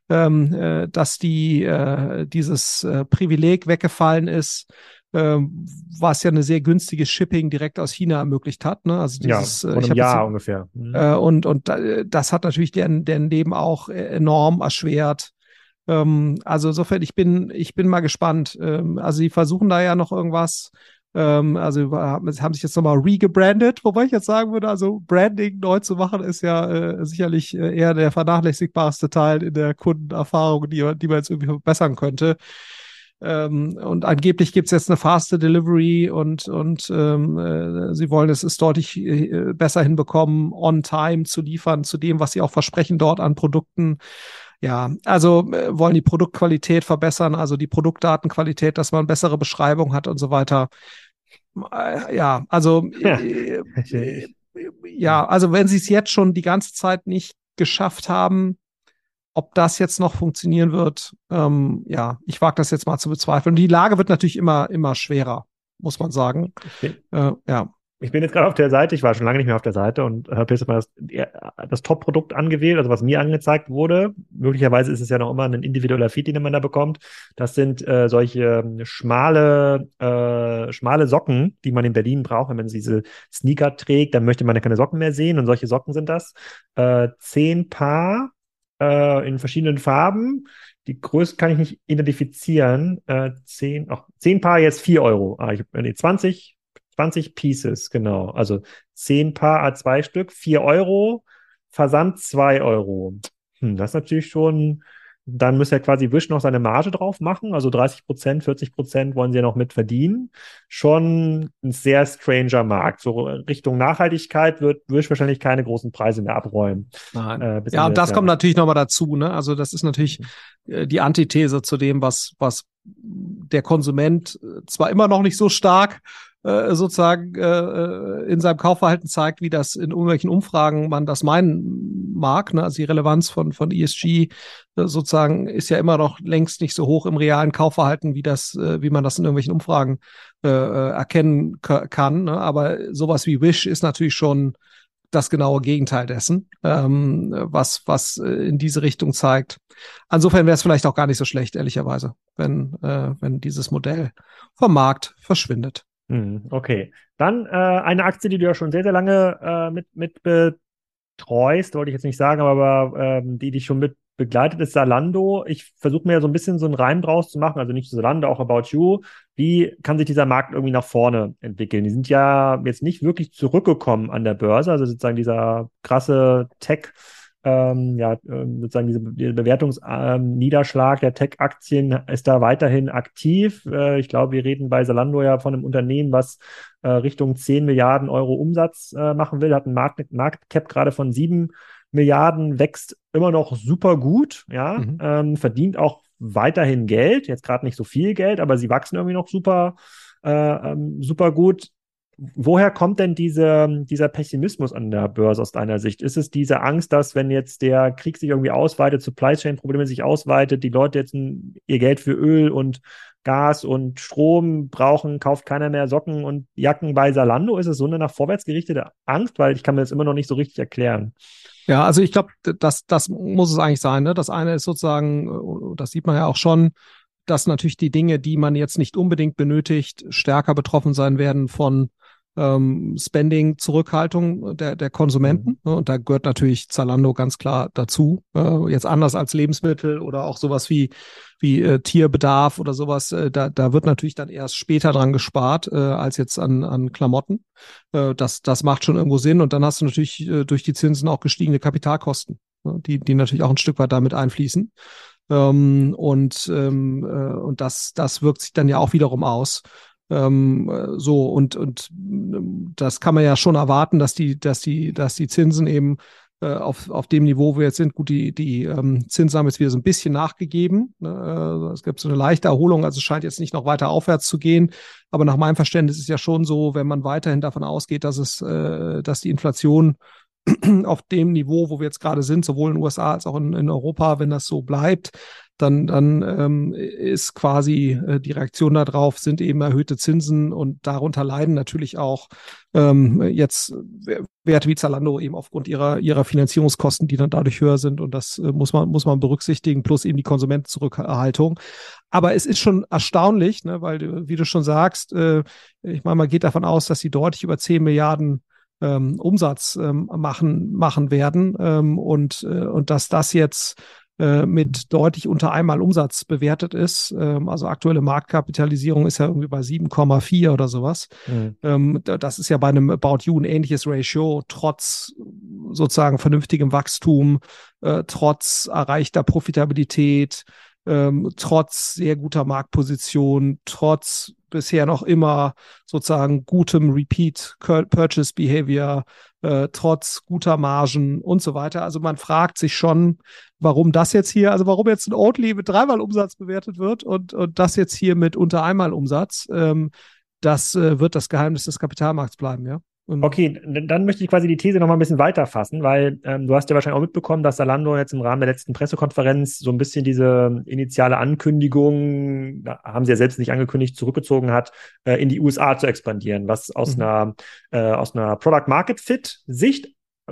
ähm, äh, dass die äh, dieses äh, Privileg weggefallen ist, ähm, was ja eine sehr günstige Shipping direkt aus China ermöglicht hat. Ne? Also dieses, ja, äh, von einem Jahr ungefähr. Mhm. Äh, und und das hat natürlich deren, deren Leben auch enorm erschwert. Ähm, also insofern, ich bin, ich bin mal gespannt. Ähm, also sie versuchen da ja noch irgendwas. Ähm, also haben sich jetzt nochmal regebrandet, wobei ich jetzt sagen würde, also Branding neu zu machen, ist ja äh, sicherlich äh, eher der vernachlässigbarste Teil in der Kundenerfahrung, die, die man jetzt irgendwie verbessern könnte. Ähm, und angeblich gibt es jetzt eine faste Delivery und, und ähm, äh, sie wollen es ist deutlich äh, besser hinbekommen, on time zu liefern zu dem, was sie auch versprechen dort an Produkten. Ja, also äh, wollen die Produktqualität verbessern, also die Produktdatenqualität, dass man bessere Beschreibung hat und so weiter. Äh, ja, also ja. Äh, äh, ja, also wenn sie es jetzt schon die ganze Zeit nicht geschafft haben, ob das jetzt noch funktionieren wird, ähm, ja, ich wage das jetzt mal zu bezweifeln. Die Lage wird natürlich immer, immer schwerer, muss man sagen. Okay. Äh, ja. Ich bin jetzt gerade auf der Seite, ich war schon lange nicht mehr auf der Seite und habe jetzt mal das, das Top-Produkt angewählt, also was mir angezeigt wurde. Möglicherweise ist es ja noch immer ein individueller Feed, den man da bekommt. Das sind äh, solche ähm, schmale, äh, schmale Socken, die man in Berlin braucht. Wenn man diese Sneaker trägt, dann möchte man ja keine Socken mehr sehen und solche Socken sind das. Äh, zehn Paar äh, in verschiedenen Farben. Die Größe kann ich nicht identifizieren. Äh, zehn, ach, zehn Paar jetzt vier Euro. Ah, ich, nee, 20, 20 Pieces, genau. Also zehn Paar A2 Stück, vier Euro. Versand zwei Euro. Hm, das ist natürlich schon dann müsste er quasi Wish noch seine Marge drauf machen. Also 30 Prozent, 40 Prozent wollen sie ja noch mit verdienen. Schon ein sehr stranger Markt. So Richtung Nachhaltigkeit wird Wish wahrscheinlich keine großen Preise mehr abräumen. Äh, ja, und das kommt natürlich nochmal dazu. Ne? Also das ist natürlich mhm. äh, die Antithese zu dem, was, was der Konsument äh, zwar immer noch nicht so stark äh, sozusagen äh, äh, in seinem Kaufverhalten zeigt, wie das in irgendwelchen Umfragen man das meinen mag. Ne? Also die Relevanz von, von ESG äh, sozusagen ist ja immer noch längst nicht so hoch im realen Kaufverhalten, wie das, äh, wie man das in irgendwelchen Umfragen äh, äh erkennen kann. Ne? Aber sowas wie Wish ist natürlich schon das genaue Gegenteil dessen, ähm, was, was in diese Richtung zeigt. Insofern wäre es vielleicht auch gar nicht so schlecht, ehrlicherweise, wenn, äh, wenn dieses Modell vom Markt verschwindet. Hm, okay. Dann äh, eine Aktie, die du ja schon sehr, sehr lange äh, mit, mit betreust, wollte ich jetzt nicht sagen, aber ähm, die dich schon mit begleitet, ist Salando. Ich versuche mir ja so ein bisschen so einen Reim draus zu machen, also nicht Salando, auch About You. Wie kann sich dieser Markt irgendwie nach vorne entwickeln? Die sind ja jetzt nicht wirklich zurückgekommen an der Börse, also sozusagen dieser krasse Tech- ähm, ja, ähm, sozusagen diese, diese Bewertungsniederschlag ähm, der Tech-Aktien ist da weiterhin aktiv. Äh, ich glaube, wir reden bei Salando ja von einem Unternehmen, was äh, Richtung 10 Milliarden Euro Umsatz äh, machen will, hat einen Markt, Marktcap gerade von 7 Milliarden, wächst immer noch super gut, ja, mhm. ähm, verdient auch weiterhin Geld, jetzt gerade nicht so viel Geld, aber sie wachsen irgendwie noch super, äh, ähm, super gut woher kommt denn diese, dieser Pessimismus an der Börse aus deiner Sicht? Ist es diese Angst, dass wenn jetzt der Krieg sich irgendwie ausweitet, Supply Chain Probleme sich ausweitet, die Leute jetzt ihr Geld für Öl und Gas und Strom brauchen, kauft keiner mehr Socken und Jacken bei Salando? Ist es so eine nach vorwärts gerichtete Angst? Weil ich kann mir das immer noch nicht so richtig erklären. Ja, also ich glaube, das, das muss es eigentlich sein. Ne? Das eine ist sozusagen, das sieht man ja auch schon, dass natürlich die Dinge, die man jetzt nicht unbedingt benötigt, stärker betroffen sein werden von ähm, Spending-Zurückhaltung der, der Konsumenten. Mhm. Und da gehört natürlich Zalando ganz klar dazu. Äh, jetzt anders als Lebensmittel oder auch sowas wie, wie äh, Tierbedarf oder sowas. Äh, da, da wird natürlich dann erst später dran gespart, äh, als jetzt an, an Klamotten. Äh, das, das macht schon irgendwo Sinn. Und dann hast du natürlich äh, durch die Zinsen auch gestiegene Kapitalkosten, ne, die, die natürlich auch ein Stück weit damit einfließen. Ähm, und ähm, äh, und das, das wirkt sich dann ja auch wiederum aus. Ähm, so und und das kann man ja schon erwarten, dass die dass die dass die Zinsen eben äh, auf, auf dem Niveau, wo wir jetzt sind, gut, die, die ähm, Zinsen haben jetzt wieder so ein bisschen nachgegeben. Äh, es gibt so eine leichte Erholung, also es scheint jetzt nicht noch weiter aufwärts zu gehen. Aber nach meinem Verständnis ist es ja schon so, wenn man weiterhin davon ausgeht, dass es, äh, dass die Inflation auf dem Niveau, wo wir jetzt gerade sind, sowohl in den USA als auch in, in Europa, wenn das so bleibt, dann, dann ähm, ist quasi äh, die Reaktion darauf, sind eben erhöhte Zinsen und darunter leiden natürlich auch ähm, jetzt Werte wie Zalando eben aufgrund ihrer, ihrer Finanzierungskosten, die dann dadurch höher sind und das äh, muss man, muss man berücksichtigen, plus eben die Konsumentenzurückhaltung. Aber es ist schon erstaunlich, ne, weil, wie du schon sagst, äh, ich meine, man geht davon aus, dass sie deutlich über 10 Milliarden ähm, Umsatz ähm, machen, machen werden ähm, und, äh, und dass das jetzt äh, mit deutlich unter einmal Umsatz bewertet ist. Ähm, also aktuelle Marktkapitalisierung ist ja irgendwie bei 7,4 oder sowas. Mhm. Ähm, das ist ja bei einem About You ein ähnliches Ratio, trotz sozusagen vernünftigem Wachstum, äh, trotz erreichter Profitabilität, ähm, trotz sehr guter Marktposition, trotz bisher noch immer sozusagen gutem Repeat Purchase Behavior, äh, trotz guter Margen und so weiter. Also man fragt sich schon, warum das jetzt hier, also warum jetzt ein Oatly mit dreimal Umsatz bewertet wird und, und das jetzt hier mit unter einmal Umsatz. Ähm, das äh, wird das Geheimnis des Kapitalmarkts bleiben, ja. Okay, dann möchte ich quasi die These noch mal ein bisschen weiterfassen, weil ähm, du hast ja wahrscheinlich auch mitbekommen, dass Salando jetzt im Rahmen der letzten Pressekonferenz so ein bisschen diese initiale Ankündigung, da haben sie ja selbst nicht angekündigt, zurückgezogen hat, äh, in die USA zu expandieren, was aus mhm. einer äh, aus einer Product Market Fit Sicht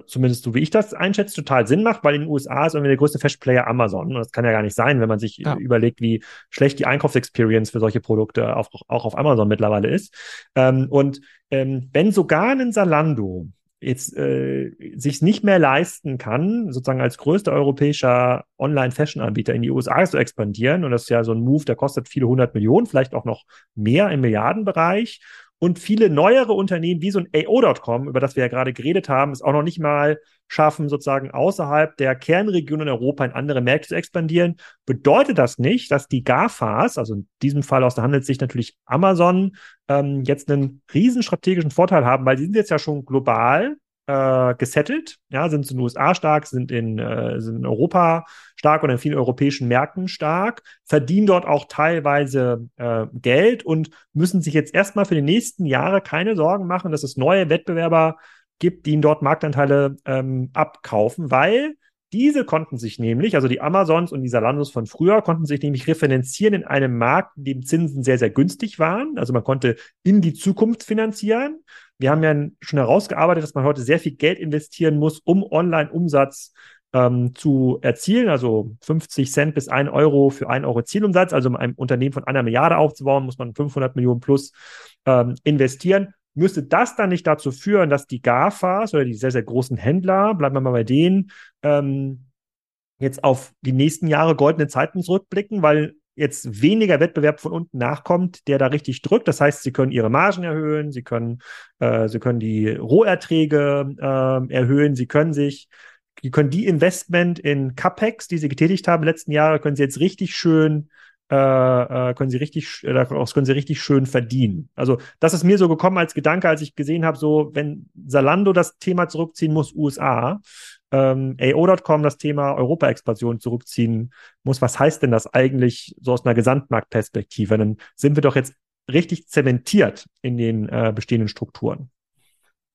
zumindest so wie ich das einschätze, total Sinn macht, weil in den USA ist irgendwie der größte Festplayer Amazon. Und das kann ja gar nicht sein, wenn man sich ja. überlegt, wie schlecht die Einkaufsexperience für solche Produkte auf, auch auf Amazon mittlerweile ist. Ähm, und ähm, wenn sogar ein Salando jetzt äh, sich nicht mehr leisten kann, sozusagen als größter europäischer Online-Fashion-Anbieter in die USA zu expandieren, und das ist ja so ein Move, der kostet viele hundert Millionen, vielleicht auch noch mehr im Milliardenbereich, und viele neuere Unternehmen wie so ein AO.com, über das wir ja gerade geredet haben, es auch noch nicht mal schaffen, sozusagen außerhalb der Kernregion in Europa in andere Märkte zu expandieren, bedeutet das nicht, dass die GAFAs, also in diesem Fall aus der Handelssicht natürlich Amazon, ähm, jetzt einen riesen strategischen Vorteil haben, weil sie sind jetzt ja schon global äh, gesettelt, ja, sind in den USA stark, sind in, äh, sind in Europa stark und in vielen europäischen Märkten stark, verdienen dort auch teilweise äh, Geld und müssen sich jetzt erstmal für die nächsten Jahre keine Sorgen machen, dass es neue Wettbewerber gibt, die ihnen dort Marktanteile ähm, abkaufen, weil diese konnten sich nämlich, also die Amazons und die Salandos von früher, konnten sich nämlich refinanzieren in einem Markt, in dem Zinsen sehr, sehr günstig waren. Also man konnte in die Zukunft finanzieren. Wir haben ja schon herausgearbeitet, dass man heute sehr viel Geld investieren muss, um Online-Umsatz ähm, zu erzielen. Also 50 Cent bis 1 Euro für 1 Euro Zielumsatz. Also um ein Unternehmen von einer Milliarde aufzubauen, muss man 500 Millionen plus ähm, investieren müsste das dann nicht dazu führen, dass die GAFAs oder die sehr, sehr großen Händler, bleiben wir mal bei denen, ähm, jetzt auf die nächsten Jahre goldene Zeiten zurückblicken, weil jetzt weniger Wettbewerb von unten nachkommt, der da richtig drückt. Das heißt, sie können ihre Margen erhöhen, sie können, äh, sie können die Roherträge äh, erhöhen, sie können sich, sie können die Investment in CapEx, die sie getätigt haben letzten Jahre, können sie jetzt richtig schön äh, äh, können sie richtig, äh, daraus können sie richtig schön verdienen. Also das ist mir so gekommen als Gedanke, als ich gesehen habe, so wenn Salando das Thema zurückziehen muss, USA, ähm, AO.com das Thema Europa-Expansion zurückziehen muss, was heißt denn das eigentlich so aus einer Gesamtmarktperspektive? Dann sind wir doch jetzt richtig zementiert in den äh, bestehenden Strukturen.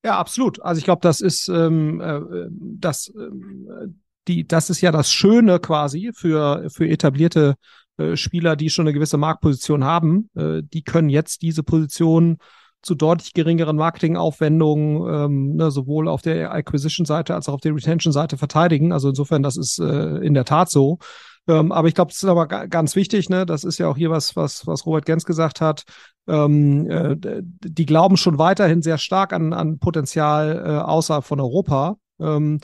Ja, absolut. Also ich glaube, das ist ähm, äh, das, äh, die, das ist ja das Schöne quasi für, für etablierte äh, Spieler, die schon eine gewisse Marktposition haben. Äh, die können jetzt diese Position zu deutlich geringeren Marketingaufwendungen ähm, ne, sowohl auf der Acquisition-Seite als auch auf der Retention-Seite verteidigen. Also insofern, das ist äh, in der Tat so. Ähm, aber ich glaube, das ist aber ganz wichtig, ne? Das ist ja auch hier was, was, was Robert Gens gesagt hat. Ähm, äh, die glauben schon weiterhin sehr stark an, an Potenzial äh, außerhalb von Europa. Ähm,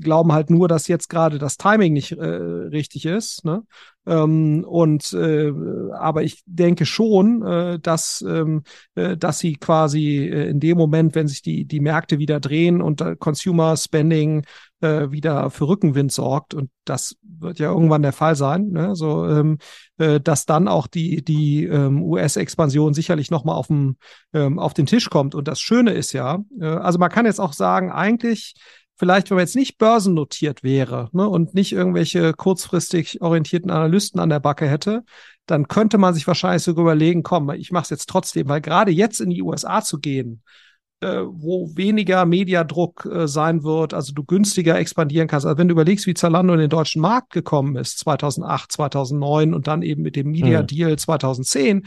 glauben halt nur, dass jetzt gerade das Timing nicht äh, richtig ist. Ne? Ähm, und äh, aber ich denke schon, äh, dass ähm, äh, dass sie quasi äh, in dem Moment, wenn sich die die Märkte wieder drehen und äh, Consumer Spending äh, wieder für Rückenwind sorgt und das wird ja irgendwann der Fall sein, ne? so ähm, äh, dass dann auch die die ähm, US-Expansion sicherlich noch mal auf dem ähm, auf den Tisch kommt und das Schöne ist ja, äh, also man kann jetzt auch sagen, eigentlich vielleicht, wenn man jetzt nicht börsennotiert wäre ne, und nicht irgendwelche kurzfristig orientierten Analysten an der Backe hätte, dann könnte man sich wahrscheinlich sogar überlegen, komm, ich mache es jetzt trotzdem, weil gerade jetzt in die USA zu gehen, äh, wo weniger Mediadruck äh, sein wird, also du günstiger expandieren kannst. Also wenn du überlegst, wie Zalando in den deutschen Markt gekommen ist, 2008, 2009 und dann eben mit dem Media mhm. Deal 2010,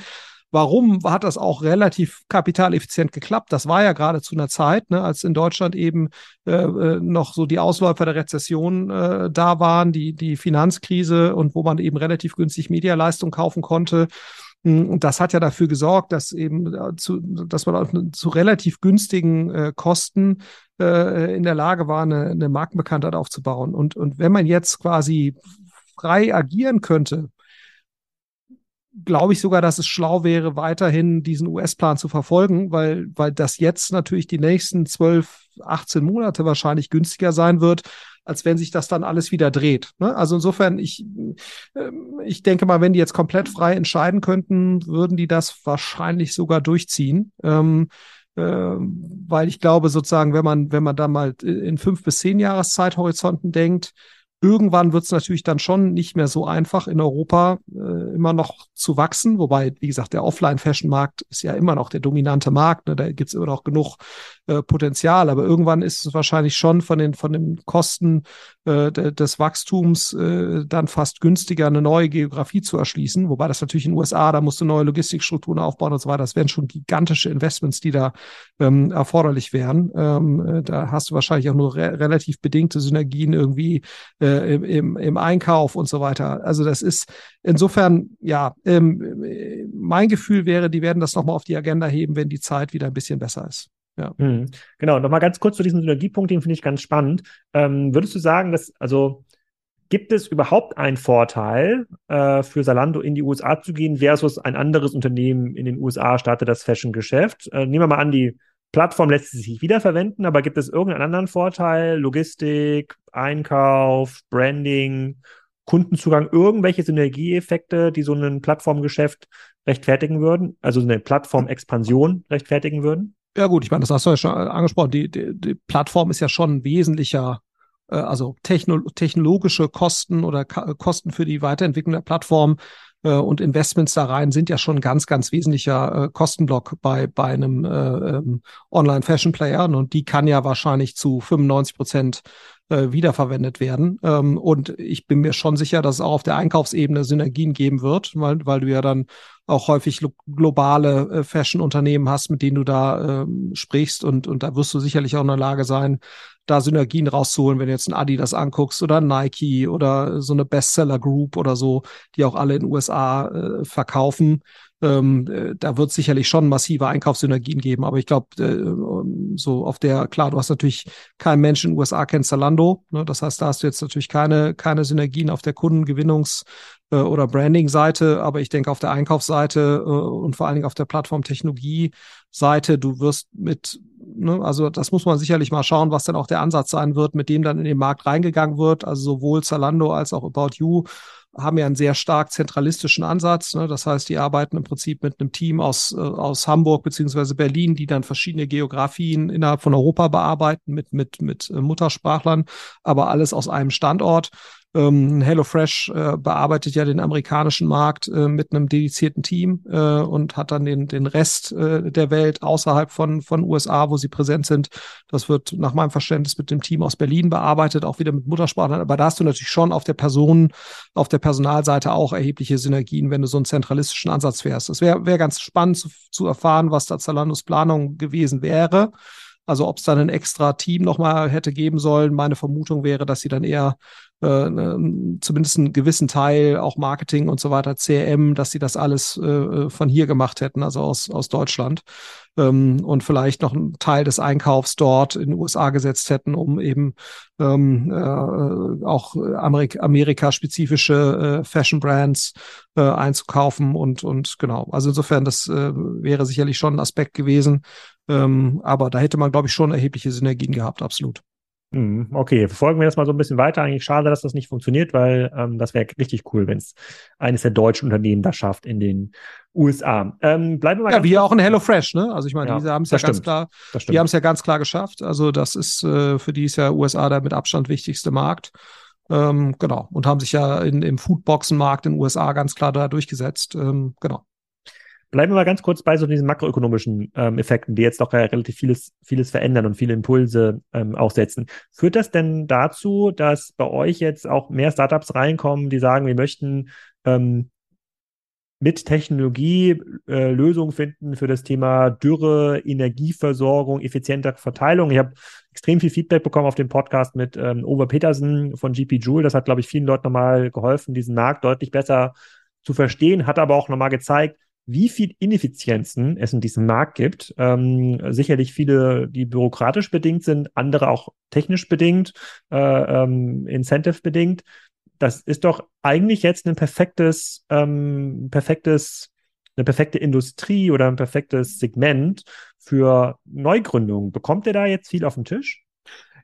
Warum hat das auch relativ kapitaleffizient geklappt? Das war ja gerade zu einer Zeit, ne, als in Deutschland eben äh, äh, noch so die Ausläufer der Rezession äh, da waren, die, die Finanzkrise und wo man eben relativ günstig Medialeistung kaufen konnte. Hm, und das hat ja dafür gesorgt, dass eben äh, zu, dass man zu relativ günstigen äh, Kosten äh, in der Lage war, eine, eine Markenbekanntheit aufzubauen. Und, und wenn man jetzt quasi frei agieren könnte, glaube ich sogar, dass es schlau wäre, weiterhin diesen US-Plan zu verfolgen, weil, weil das jetzt natürlich die nächsten 12, 18 Monate wahrscheinlich günstiger sein wird, als wenn sich das dann alles wieder dreht. Ne? Also insofern, ich, äh, ich denke mal, wenn die jetzt komplett frei entscheiden könnten, würden die das wahrscheinlich sogar durchziehen. Ähm, äh, weil ich glaube sozusagen, wenn man, wenn man da mal in fünf bis zehn Jahreszeithorizonten denkt, Irgendwann wird es natürlich dann schon nicht mehr so einfach in Europa äh, immer noch zu wachsen, wobei, wie gesagt, der Offline-Fashion-Markt ist ja immer noch der dominante Markt, ne? da gibt es immer noch genug äh, Potenzial, aber irgendwann ist es wahrscheinlich schon von den von den Kosten äh, des Wachstums äh, dann fast günstiger, eine neue Geografie zu erschließen, wobei das natürlich in den USA, da musst du neue Logistikstrukturen aufbauen und so weiter, das wären schon gigantische Investments, die da ähm, erforderlich wären. Ähm, äh, da hast du wahrscheinlich auch nur re relativ bedingte Synergien irgendwie äh, äh, im, im Einkauf und so weiter. Also das ist insofern, ja, ähm, mein Gefühl wäre, die werden das nochmal auf die Agenda heben, wenn die Zeit wieder ein bisschen besser ist. Ja. Mhm. Genau, nochmal ganz kurz zu diesem Synergiepunkt, den finde ich ganz spannend. Ähm, würdest du sagen, dass, also Gibt es überhaupt einen Vorteil äh, für Salando in die USA zu gehen versus ein anderes Unternehmen in den USA startet das Fashion-Geschäft? Äh, nehmen wir mal an, die Plattform lässt sich wiederverwenden, aber gibt es irgendeinen anderen Vorteil? Logistik, Einkauf, Branding, Kundenzugang, irgendwelche Synergieeffekte, die so ein Plattformgeschäft rechtfertigen würden? Also eine Plattformexpansion rechtfertigen würden? Ja gut, ich meine, das hast du ja schon angesprochen. Die, die, die Plattform ist ja schon wesentlicher äh, also techno technologische Kosten oder Kosten für die Weiterentwicklung der Plattform äh, und Investments da rein sind ja schon ganz, ganz wesentlicher äh, Kostenblock bei, bei einem äh, ähm, Online-Fashion-Player. Und die kann ja wahrscheinlich zu 95 Prozent äh, wiederverwendet werden. Ähm, und ich bin mir schon sicher, dass es auch auf der Einkaufsebene Synergien geben wird, weil, weil du ja dann auch häufig globale äh, Fashion-Unternehmen hast, mit denen du da ähm, sprichst und, und da wirst du sicherlich auch in der Lage sein, da Synergien rauszuholen, wenn du jetzt ein Adidas anguckst oder Nike oder so eine Bestseller Group oder so, die auch alle in den USA äh, verkaufen. Ähm, äh, da wird sicherlich schon massive Einkaufssynergien geben, aber ich glaube, äh, so auf der, klar, du hast natürlich kein Mensch in den USA kennt Zalando, ne? das heißt, da hast du jetzt natürlich keine, keine Synergien auf der Kundengewinnungs- äh, oder Branding-Seite, aber ich denke auf der Einkaufsseite äh, und vor allen Dingen auf der Plattform-Technologie-Seite, du wirst mit, ne, also das muss man sicherlich mal schauen, was dann auch der Ansatz sein wird, mit dem dann in den Markt reingegangen wird, also sowohl Zalando als auch About You haben ja einen sehr stark zentralistischen Ansatz. Ne? Das heißt, die arbeiten im Prinzip mit einem Team aus, äh, aus Hamburg beziehungsweise Berlin, die dann verschiedene Geografien innerhalb von Europa bearbeiten mit, mit, mit äh, Muttersprachlern, aber alles aus einem Standort. Ähm, HelloFresh äh, bearbeitet ja den amerikanischen Markt äh, mit einem dedizierten Team äh, und hat dann den, den Rest äh, der Welt außerhalb von, von USA, wo sie präsent sind. Das wird nach meinem Verständnis mit dem Team aus Berlin bearbeitet, auch wieder mit Muttersprachlern. Aber da hast du natürlich schon auf der Person, auf der Personalseite auch erhebliche Synergien, wenn du so einen zentralistischen Ansatz fährst. Es wäre wär ganz spannend zu, zu erfahren, was da Zalandos Planung gewesen wäre. Also ob es dann ein extra Team nochmal hätte geben sollen. Meine Vermutung wäre, dass sie dann eher äh, ne, zumindest einen gewissen Teil, auch Marketing und so weiter, CRM, dass sie das alles äh, von hier gemacht hätten, also aus, aus Deutschland. Ähm, und vielleicht noch einen Teil des Einkaufs dort in den USA gesetzt hätten, um eben ähm, äh, auch Amerik Amerika-spezifische äh, Fashion-Brands äh, einzukaufen und, und genau. Also insofern, das äh, wäre sicherlich schon ein Aspekt gewesen. Ähm, aber da hätte man, glaube ich, schon erhebliche Synergien gehabt, absolut. Hm, okay, verfolgen wir das mal so ein bisschen weiter. Eigentlich schade, dass das nicht funktioniert, weil ähm, das wäre richtig cool, wenn es eines der deutschen Unternehmen das schafft in den USA. Ähm, bleiben wir mal ja, wie auch in HelloFresh, ne? Also ich meine, ja, diese haben es ja stimmt, ganz klar, die haben es ja ganz klar geschafft. Also das ist äh, für die ist ja USA der mit Abstand wichtigste Markt. Ähm, genau. Und haben sich ja in, im Foodboxenmarkt in den USA ganz klar da durchgesetzt. Ähm, genau. Bleiben wir mal ganz kurz bei so diesen makroökonomischen ähm, Effekten, die jetzt doch relativ vieles, vieles verändern und viele Impulse ähm, auch setzen. Führt das denn dazu, dass bei euch jetzt auch mehr Startups reinkommen, die sagen, wir möchten ähm, mit Technologie äh, Lösungen finden für das Thema Dürre, Energieversorgung, effizientere Verteilung. Ich habe extrem viel Feedback bekommen auf dem Podcast mit ähm, Ove Petersen von GP Joule. Das hat, glaube ich, vielen Leuten nochmal geholfen, diesen Markt deutlich besser zu verstehen, hat aber auch nochmal gezeigt, wie viel Ineffizienzen es in diesem Markt gibt. Ähm, sicherlich viele, die bürokratisch bedingt sind, andere auch technisch bedingt, äh, ähm, incentive bedingt. Das ist doch eigentlich jetzt ein perfektes, ähm, perfektes, eine perfekte Industrie oder ein perfektes Segment für Neugründungen. Bekommt ihr da jetzt viel auf den Tisch?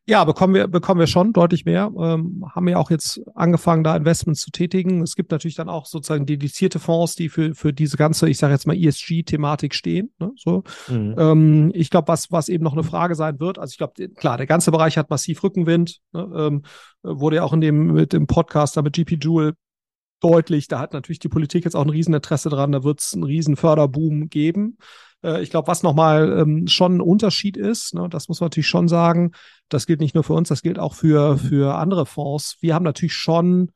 Ja, bekommen wir, bekommen wir schon deutlich mehr. Ähm, haben ja auch jetzt angefangen, da Investments zu tätigen. Es gibt natürlich dann auch sozusagen dedizierte Fonds, die für, für diese ganze, ich sage jetzt mal ESG-Thematik stehen. Ne? So. Mhm. Ähm, ich glaube, was, was eben noch eine Frage sein wird, also ich glaube, klar, der ganze Bereich hat massiv Rückenwind. Ne? Ähm, wurde ja auch in dem, mit dem Podcast da mit GP Jewel deutlich. Da hat natürlich die Politik jetzt auch ein Rieseninteresse dran. Da wird es einen riesen Förderboom geben. Äh, ich glaube, was nochmal ähm, schon ein Unterschied ist, ne, das muss man natürlich schon sagen, das gilt nicht nur für uns, das gilt auch für, für andere Fonds. Wir haben natürlich schon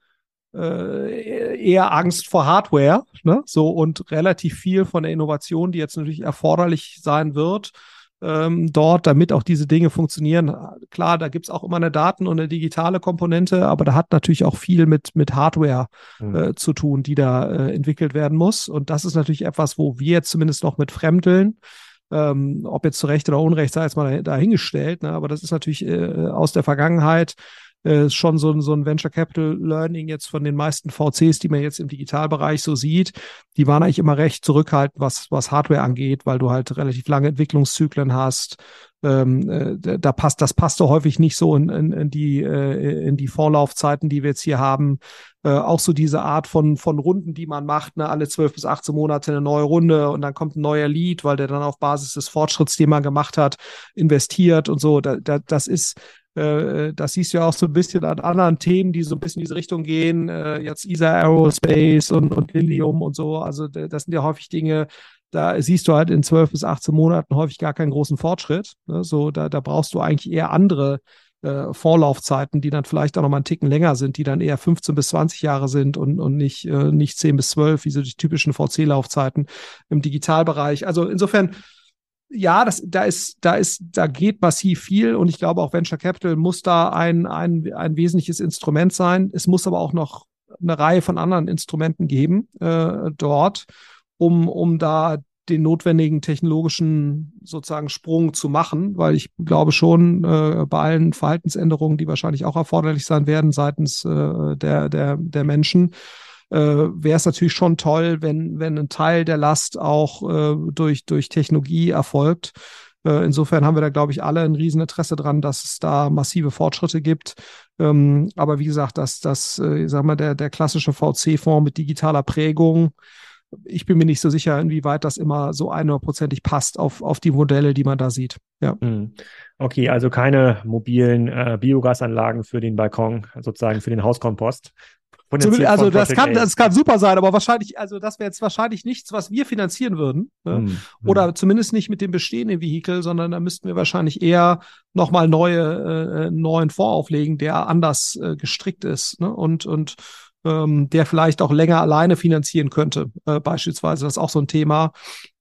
äh, eher Angst vor Hardware, ne? So und relativ viel von der Innovation, die jetzt natürlich erforderlich sein wird, ähm, dort, damit auch diese Dinge funktionieren. Klar, da gibt's auch immer eine Daten- und eine digitale Komponente, aber da hat natürlich auch viel mit, mit Hardware mhm. äh, zu tun, die da äh, entwickelt werden muss. Und das ist natürlich etwas, wo wir jetzt zumindest noch mit Fremdeln, ähm, ob jetzt zu Recht oder Unrecht, sei jetzt mal dahingestellt, ne? aber das ist natürlich äh, aus der Vergangenheit äh, schon so, ein so ein Venture Capital Learning jetzt von den meisten VCs, die man jetzt im Digitalbereich so sieht. Die waren eigentlich immer recht zurückhaltend, was, was Hardware angeht, weil du halt relativ lange Entwicklungszyklen hast. Ähm, äh, da passt, das passt doch häufig nicht so in, in, in die, äh, in die Vorlaufzeiten, die wir jetzt hier haben. Äh, auch so diese Art von, von Runden, die man macht, ne, alle zwölf bis 18 Monate eine neue Runde und dann kommt ein neuer Lead, weil der dann auf Basis des Fortschritts, den man gemacht hat, investiert und so. Da, da, das ist, das siehst du ja auch so ein bisschen an anderen Themen, die so ein bisschen in diese Richtung gehen. Äh, jetzt ESA Aerospace und, und Lilium und so. Also das sind ja häufig Dinge, da siehst du halt in 12 bis 18 Monaten häufig gar keinen großen Fortschritt. Ne? So, da, da brauchst du eigentlich eher andere äh, Vorlaufzeiten, die dann vielleicht auch noch mal einen Ticken länger sind, die dann eher 15 bis 20 Jahre sind und, und nicht, äh, nicht 10 bis 12, wie so die typischen VC-Laufzeiten im Digitalbereich. Also insofern ja, das, da ist, da ist, da geht massiv viel und ich glaube auch Venture Capital muss da ein, ein, ein wesentliches Instrument sein. Es muss aber auch noch eine Reihe von anderen Instrumenten geben äh, dort, um, um da den notwendigen technologischen sozusagen Sprung zu machen, weil ich glaube schon äh, bei allen Verhaltensänderungen, die wahrscheinlich auch erforderlich sein werden seitens äh, der, der, der Menschen, äh, wäre es natürlich schon toll, wenn, wenn ein Teil der Last auch äh, durch, durch Technologie erfolgt. Äh, insofern haben wir da, glaube ich, alle ein Rieseninteresse dran, dass es da massive Fortschritte gibt. Ähm, aber wie gesagt, dass das, äh, sag mal, der, der klassische VC-Fonds mit digitaler Prägung, ich bin mir nicht so sicher, inwieweit das immer so einhundertprozentig passt auf, auf die Modelle, die man da sieht. Ja. Hm. Okay, also keine mobilen äh, Biogasanlagen für den Balkon, sozusagen für den Hauskompost. Also das kann, das kann super sein, aber wahrscheinlich, also das wäre jetzt wahrscheinlich nichts, was wir finanzieren würden. Ne? Hm, hm. Oder zumindest nicht mit dem bestehenden Vehikel, sondern da müssten wir wahrscheinlich eher nochmal neue, äh, neuen Fonds auflegen, der anders äh, gestrickt ist ne? und, und ähm, der vielleicht auch länger alleine finanzieren könnte. Äh, beispielsweise, das ist auch so ein Thema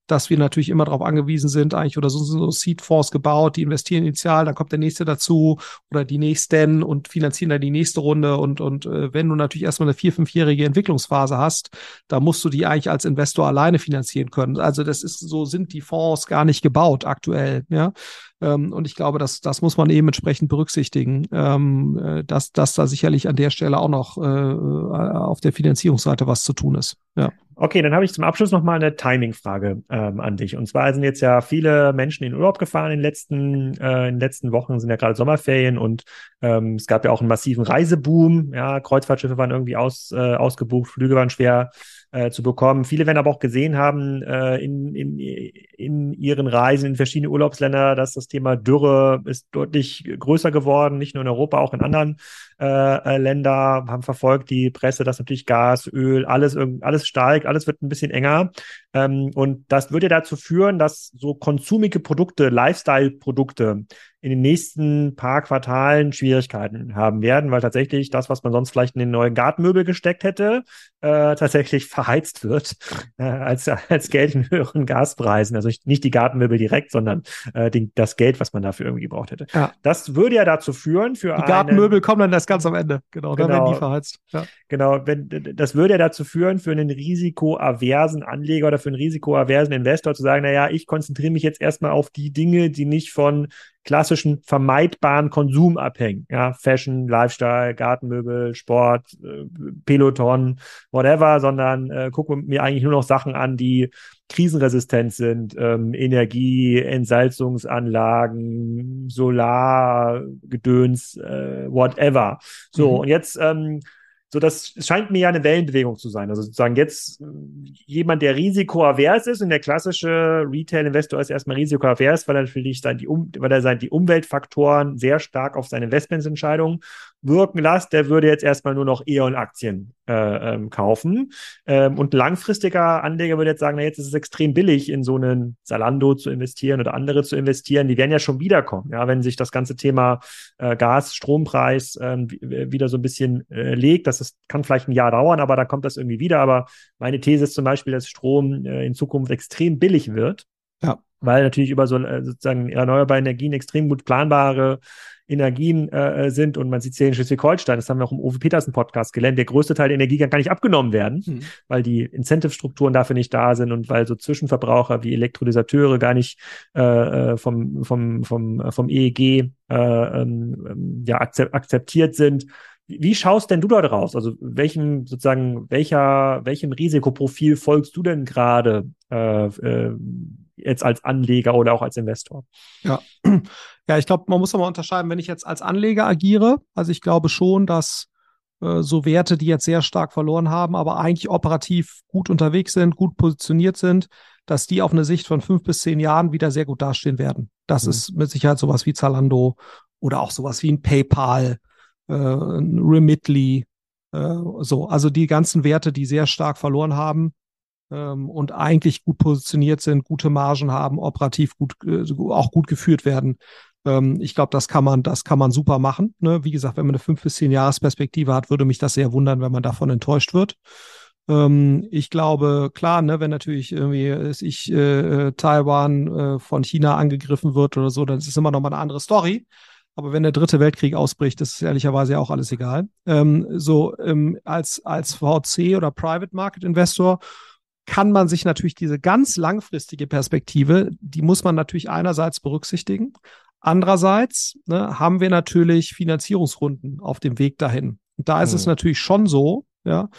dass wir natürlich immer darauf angewiesen sind, eigentlich, oder so, so Seed-Fonds gebaut, die investieren initial, dann kommt der nächste dazu oder die nächsten und finanzieren dann die nächste Runde. Und, und äh, wenn du natürlich erstmal eine vier-, fünfjährige Entwicklungsphase hast, da musst du die eigentlich als Investor alleine finanzieren können. Also das ist, so sind die Fonds gar nicht gebaut aktuell, ja. Ähm, und ich glaube, das, das muss man eben entsprechend berücksichtigen, ähm, äh, dass, dass da sicherlich an der Stelle auch noch äh, auf der Finanzierungsseite was zu tun ist. Ja. Okay, dann habe ich zum Abschluss noch mal eine Timing-Frage ähm, an dich. Und zwar sind jetzt ja viele Menschen in Urlaub gefahren in den letzten, äh, in den letzten Wochen, sind ja gerade Sommerferien und ähm, es gab ja auch einen massiven Reiseboom. Ja, Kreuzfahrtschiffe waren irgendwie aus, äh, ausgebucht, Flüge waren schwer äh, zu bekommen. Viele werden aber auch gesehen haben äh, in, in, in ihren Reisen in verschiedene Urlaubsländer, dass das Thema Dürre ist deutlich größer geworden, nicht nur in Europa, auch in anderen äh, äh Länder, haben verfolgt die Presse, dass natürlich Gas, Öl, alles, alles steigt, alles wird ein bisschen enger. Ähm, und das würde dazu führen, dass so konsumige Produkte, Lifestyle-Produkte in den nächsten paar Quartalen Schwierigkeiten haben werden, weil tatsächlich das, was man sonst vielleicht in den neuen Gartenmöbel gesteckt hätte, äh, tatsächlich verheizt wird äh, als, als Geld in höheren Gaspreisen. Also nicht die Gartenmöbel direkt, sondern äh, den, das Geld, was man dafür irgendwie gebraucht hätte. Ja. Das würde ja dazu führen, für Die Gartenmöbel kommen dann erst ganz am Ende. Genau, dann genau, werden die verheizt. Ja. Genau, wenn, das würde ja dazu führen, für einen risikoaversen Anleger oder für einen risikoaversen Investor zu sagen, naja, ich konzentriere mich jetzt erstmal auf die Dinge, die nicht von klassischen vermeidbaren Konsum abhängen. Ja, Fashion, Lifestyle, Gartenmöbel, Sport, äh, Peloton, whatever, sondern äh, gucke mir eigentlich nur noch Sachen an, die krisenresistent sind, ähm, Energie, Entsalzungsanlagen, Solargedöns, äh, whatever. So, mhm. und jetzt ähm, so, das scheint mir ja eine Wellenbewegung zu sein. Also sozusagen jetzt äh, jemand, der risikoavers ist und der klassische Retail-Investor ist erstmal risikoavers, weil er natürlich sein, die, um, weil er sein, die Umweltfaktoren sehr stark auf seine Investmentsentscheidungen wirken lässt, der würde jetzt erstmal nur noch E.ON-Aktien äh, ähm, kaufen. Ähm, und langfristiger Anleger würde jetzt sagen, na jetzt ist es extrem billig, in so einen Salando zu investieren oder andere zu investieren. Die werden ja schon wiederkommen, ja, wenn sich das ganze Thema äh, Gas, Strompreis äh, wieder so ein bisschen äh, legt. Das ist, kann vielleicht ein Jahr dauern, aber da kommt das irgendwie wieder. Aber meine These ist zum Beispiel, dass Strom äh, in Zukunft extrem billig wird. Ja. Weil natürlich über so äh, sozusagen erneuerbare Energien extrem gut planbare Energien äh, sind. Und man sieht es hier in Schleswig-Holstein, das haben wir auch im Uwe Petersen Podcast gelernt, der größte Teil der Energie kann gar nicht abgenommen werden, mhm. weil die Incentive-Strukturen dafür nicht da sind und weil so Zwischenverbraucher wie Elektrolysateure gar nicht äh, äh vom, vom, vom, vom EEG äh, ähm, ja, akzeptiert sind. Wie schaust denn du da draus? Also welchem sozusagen welcher welchem Risikoprofil folgst du denn gerade äh, äh, jetzt als Anleger oder auch als Investor? Ja, ja, ich glaube, man muss aber unterscheiden, wenn ich jetzt als Anleger agiere. Also ich glaube schon, dass äh, so Werte, die jetzt sehr stark verloren haben, aber eigentlich operativ gut unterwegs sind, gut positioniert sind, dass die auf eine Sicht von fünf bis zehn Jahren wieder sehr gut dastehen werden. Das mhm. ist mit Sicherheit sowas wie Zalando oder auch sowas wie ein PayPal äh, Remitly, äh, so. Also die ganzen Werte, die sehr stark verloren haben ähm, und eigentlich gut positioniert sind, gute Margen haben, operativ gut, äh, auch gut geführt werden. Ähm, ich glaube, das kann man, das kann man super machen. Ne? Wie gesagt, wenn man eine fünf bis zehn Jahresperspektive hat, würde mich das sehr wundern, wenn man davon enttäuscht wird ähm, ich glaube, klar, ne, wenn natürlich irgendwie ist ich äh, äh, Taiwan äh, von China angegriffen wird oder so, dann ist es immer noch mal eine andere Story. Aber wenn der dritte Weltkrieg ausbricht, ist ehrlicherweise ja auch alles egal. Ähm, so ähm, als, als VC oder Private Market Investor kann man sich natürlich diese ganz langfristige Perspektive, die muss man natürlich einerseits berücksichtigen. Andererseits ne, haben wir natürlich Finanzierungsrunden auf dem Weg dahin. Und da ist mhm. es natürlich schon so, ja,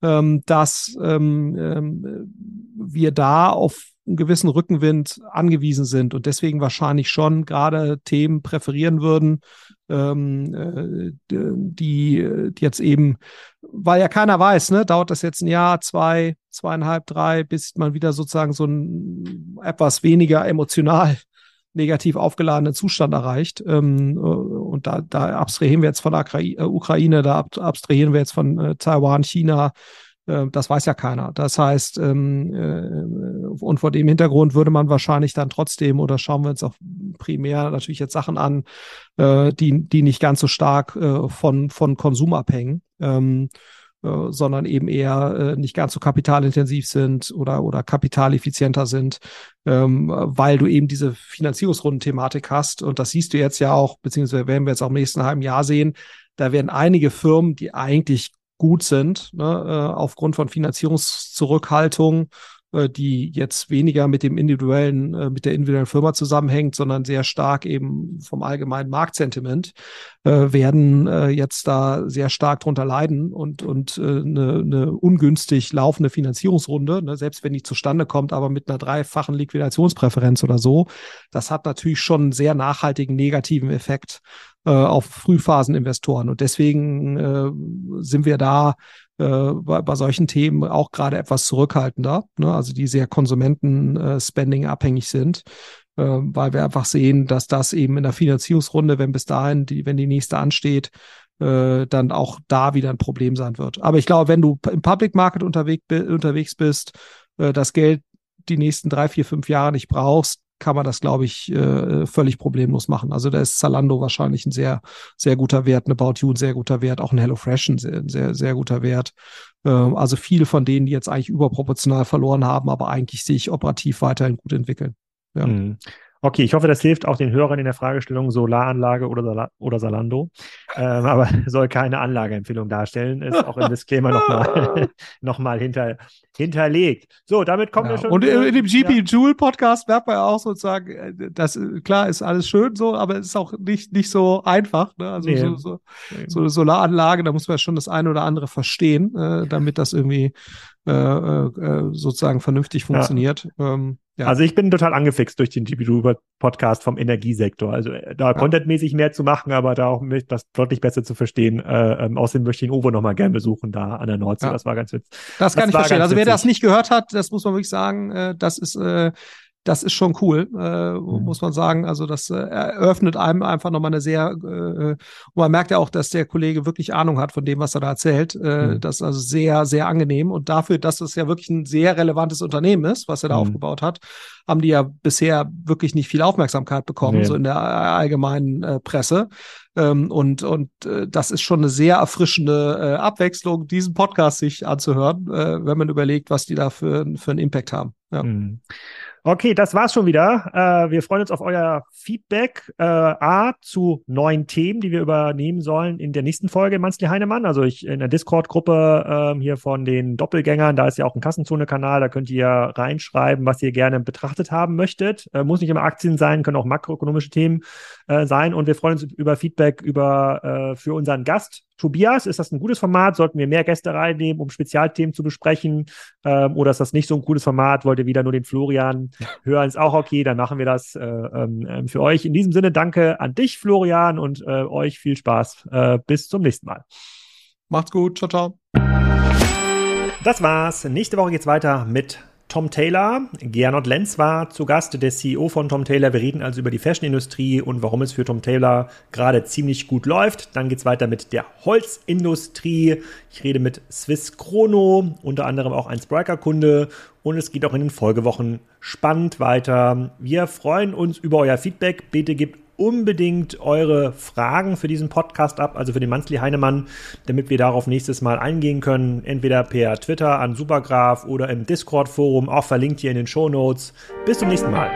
ähm, dass ähm, ähm, wir da auf einen gewissen Rückenwind angewiesen sind und deswegen wahrscheinlich schon gerade Themen präferieren würden, ähm, äh, die, die jetzt eben, weil ja keiner weiß, ne, dauert das jetzt ein Jahr, zwei, zweieinhalb, drei, bis man wieder sozusagen so ein etwas weniger emotional negativ aufgeladenen Zustand erreicht. Ähm, äh, und da, da abstrahieren wir jetzt von äh, Ukraine, da abstrahieren wir jetzt von Taiwan, China, das weiß ja keiner. Das heißt, ähm, und vor dem Hintergrund würde man wahrscheinlich dann trotzdem, oder schauen wir uns auch primär natürlich jetzt Sachen an, die, die nicht ganz so stark von, von Konsum abhängen. Ähm, äh, sondern eben eher äh, nicht ganz so kapitalintensiv sind oder, oder kapitaleffizienter sind, ähm, weil du eben diese Finanzierungsrundenthematik hast. Und das siehst du jetzt ja auch, beziehungsweise werden wir jetzt auch im nächsten halben Jahr sehen, da werden einige Firmen, die eigentlich gut sind, ne, äh, aufgrund von Finanzierungszurückhaltung äh, die jetzt weniger mit dem individuellen, äh, mit der individuellen Firma zusammenhängt, sondern sehr stark eben vom allgemeinen Marktsentiment, äh, werden jetzt da sehr stark drunter leiden und, und eine, eine ungünstig laufende Finanzierungsrunde, ne, selbst wenn die zustande kommt, aber mit einer dreifachen Liquidationspräferenz oder so, das hat natürlich schon einen sehr nachhaltigen negativen Effekt auf Frühphaseninvestoren. Und deswegen äh, sind wir da äh, bei, bei solchen Themen auch gerade etwas zurückhaltender, ne? also die sehr Konsumenten-Spending äh, abhängig sind, äh, weil wir einfach sehen, dass das eben in der Finanzierungsrunde, wenn bis dahin die, wenn die nächste ansteht, äh, dann auch da wieder ein Problem sein wird. Aber ich glaube, wenn du im Public Market unterwegs, unterwegs bist, äh, das Geld die nächsten drei, vier, fünf Jahre nicht brauchst, kann man das, glaube ich, äh, völlig problemlos machen. Also da ist Zalando wahrscheinlich ein sehr, sehr guter Wert, eine About You ein sehr guter Wert, auch ein HelloFresh ein sehr, sehr, sehr guter Wert. Ähm, also viele von denen, die jetzt eigentlich überproportional verloren haben, aber eigentlich sich operativ weiterhin gut entwickeln. Ja. Mhm. Okay, ich hoffe, das hilft auch den Hörern in der Fragestellung Solaranlage oder, Sala oder Salando. Ähm, aber soll keine Anlageempfehlung darstellen. Ist auch im Disclaimer nochmal noch mal hinter, hinterlegt. So, damit kommen ja, wir schon. Und in dem GP ja. Joule Podcast merkt man ja auch sozusagen, äh, das klar ist alles schön so, aber es ist auch nicht, nicht so einfach. Ne? Also nee. so, so, so, eine Solaranlage, da muss man schon das eine oder andere verstehen, äh, damit das irgendwie äh, äh, sozusagen vernünftig funktioniert. Ja. Ähm, ja. Also ich bin total angefixt durch den GPU-Podcast vom Energiesektor. Also äh, da ja. contentmäßig mehr zu machen, aber da auch das deutlich besser zu verstehen. Äh, ähm, außerdem möchte ich den Ovo nochmal gern besuchen da an der Nordsee. Ja. Das war ganz witzig. Das kann das ich verstehen. Also wer das nicht gehört hat, das muss man wirklich sagen, äh, das ist äh, das ist schon cool, äh, mhm. muss man sagen. Also das äh, eröffnet einem einfach nochmal eine sehr, äh, und man merkt ja auch, dass der Kollege wirklich Ahnung hat von dem, was er da erzählt. Äh, mhm. Das ist also sehr, sehr angenehm. Und dafür, dass es ja wirklich ein sehr relevantes Unternehmen ist, was er da mhm. aufgebaut hat, haben die ja bisher wirklich nicht viel Aufmerksamkeit bekommen, nee. so in der allgemeinen äh, Presse. Ähm, und und äh, das ist schon eine sehr erfrischende äh, Abwechslung, diesen Podcast sich anzuhören, äh, wenn man überlegt, was die da für, für einen Impact haben. Ja. Mhm. Okay, das war's schon wieder. Äh, wir freuen uns auf euer Feedback. Äh, A zu neuen Themen, die wir übernehmen sollen in der nächsten Folge Manzli Heinemann. Also ich in der Discord-Gruppe äh, hier von den Doppelgängern, da ist ja auch ein Kassenzone-Kanal, da könnt ihr reinschreiben, was ihr gerne betrachtet haben möchtet. Äh, muss nicht immer Aktien sein, können auch makroökonomische Themen äh, sein. Und wir freuen uns über Feedback über äh, für unseren Gast Tobias, ist das ein gutes Format? Sollten wir mehr Gäste reinnehmen, um Spezialthemen zu besprechen? Ähm, oder ist das nicht so ein gutes Format? Wollt ihr wieder nur den Florian hören? Ist auch okay, dann machen wir das äh, ähm, für euch. In diesem Sinne, danke an dich, Florian, und äh, euch viel Spaß. Äh, bis zum nächsten Mal. Macht's gut. Ciao, ciao. Das war's. Nächste Woche geht's weiter mit Tom Taylor. Gernot Lenz war zu Gast, der CEO von Tom Taylor. Wir reden also über die Fashionindustrie und warum es für Tom Taylor gerade ziemlich gut läuft. Dann geht's weiter mit der Holzindustrie. Ich rede mit Swiss Chrono, unter anderem auch ein Spriker-Kunde. Und es geht auch in den Folgewochen spannend weiter. Wir freuen uns über euer Feedback. Bitte gebt unbedingt eure Fragen für diesen Podcast ab, also für den Manzli Heinemann, damit wir darauf nächstes Mal eingehen können. Entweder per Twitter an Supergraph oder im Discord-Forum, auch verlinkt hier in den Show Notes. Bis zum nächsten Mal.